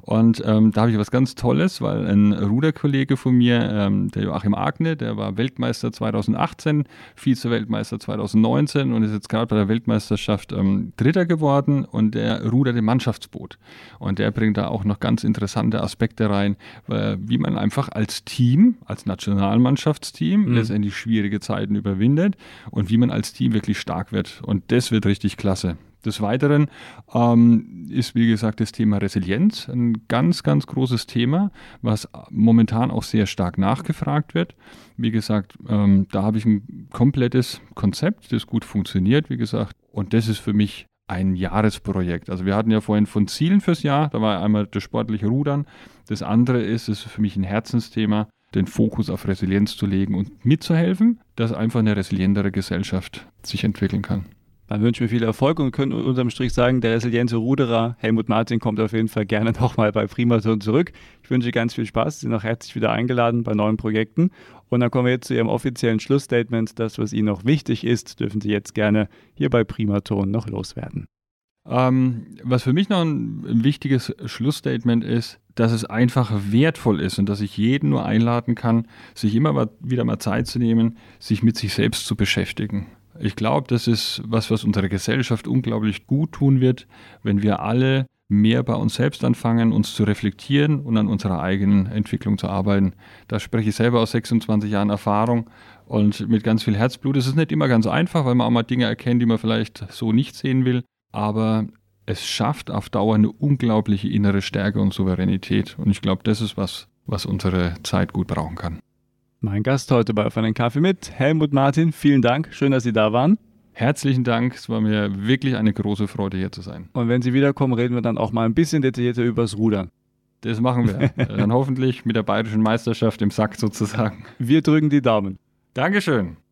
B: Und ähm, da habe ich was ganz Tolles, weil ein Ruderkollege von mir, ähm, der Joachim Agne, der war Weltmeister 2018, Vize-Weltmeister 2019 und ist jetzt gerade bei der Weltmeisterschaft ähm, Dritter geworden und der rudert im Mannschaftsboot. Und der bringt da auch noch ganz interessante Aspekte rein, äh, wie man einfach als Team, als Nationalmannschaftsteam mhm. letztendlich schwierige Zeiten überwindet und wie man als Team wirklich stark wird. Und das wird richtig klasse. Des Weiteren ähm, ist, wie gesagt, das Thema Resilienz ein ganz, ganz großes Thema, was momentan auch sehr stark nachgefragt wird. Wie gesagt, ähm, da habe ich ein komplettes Konzept, das gut funktioniert, wie gesagt. Und das ist für mich ein Jahresprojekt. Also wir hatten ja vorhin von Zielen fürs Jahr, da war einmal das sportliche Rudern. Das andere ist, es ist für mich ein Herzensthema, den Fokus auf Resilienz zu legen und mitzuhelfen, dass einfach eine resilientere Gesellschaft sich entwickeln kann.
A: Dann wünschen wir viel Erfolg und können unterm Strich sagen, der resiliente Ruderer Helmut Martin kommt auf jeden Fall gerne nochmal bei Primaton zurück. Ich wünsche ganz viel Spaß. Sie sind auch herzlich wieder eingeladen bei neuen Projekten. Und dann kommen wir jetzt zu Ihrem offiziellen Schlussstatement. Das, was Ihnen noch wichtig ist, dürfen Sie jetzt gerne hier bei Primaton noch loswerden.
B: Ähm, was für mich noch ein wichtiges Schlussstatement ist, dass es einfach wertvoll ist und dass ich jeden nur einladen kann, sich immer wieder mal Zeit zu nehmen, sich mit sich selbst zu beschäftigen. Ich glaube, das ist was, was unserer Gesellschaft unglaublich gut tun wird, wenn wir alle mehr bei uns selbst anfangen, uns zu reflektieren und an unserer eigenen Entwicklung zu arbeiten. Da spreche ich selber aus 26 Jahren Erfahrung und mit ganz viel Herzblut. Es ist nicht immer ganz einfach, weil man auch mal Dinge erkennt, die man vielleicht so nicht sehen will, aber es schafft auf Dauer eine unglaubliche innere Stärke und Souveränität. Und ich glaube, das ist was, was unsere Zeit gut brauchen kann.
A: Mein Gast heute bei Auf einen Kaffee mit, Helmut Martin. Vielen Dank. Schön, dass Sie da waren.
B: Herzlichen Dank, es war mir wirklich eine große Freude, hier zu sein.
A: Und wenn Sie wiederkommen, reden wir dann auch mal ein bisschen detaillierter übers Rudern.
B: Das machen wir. dann hoffentlich mit der bayerischen Meisterschaft im Sack sozusagen.
A: Wir drücken die Daumen.
B: Dankeschön.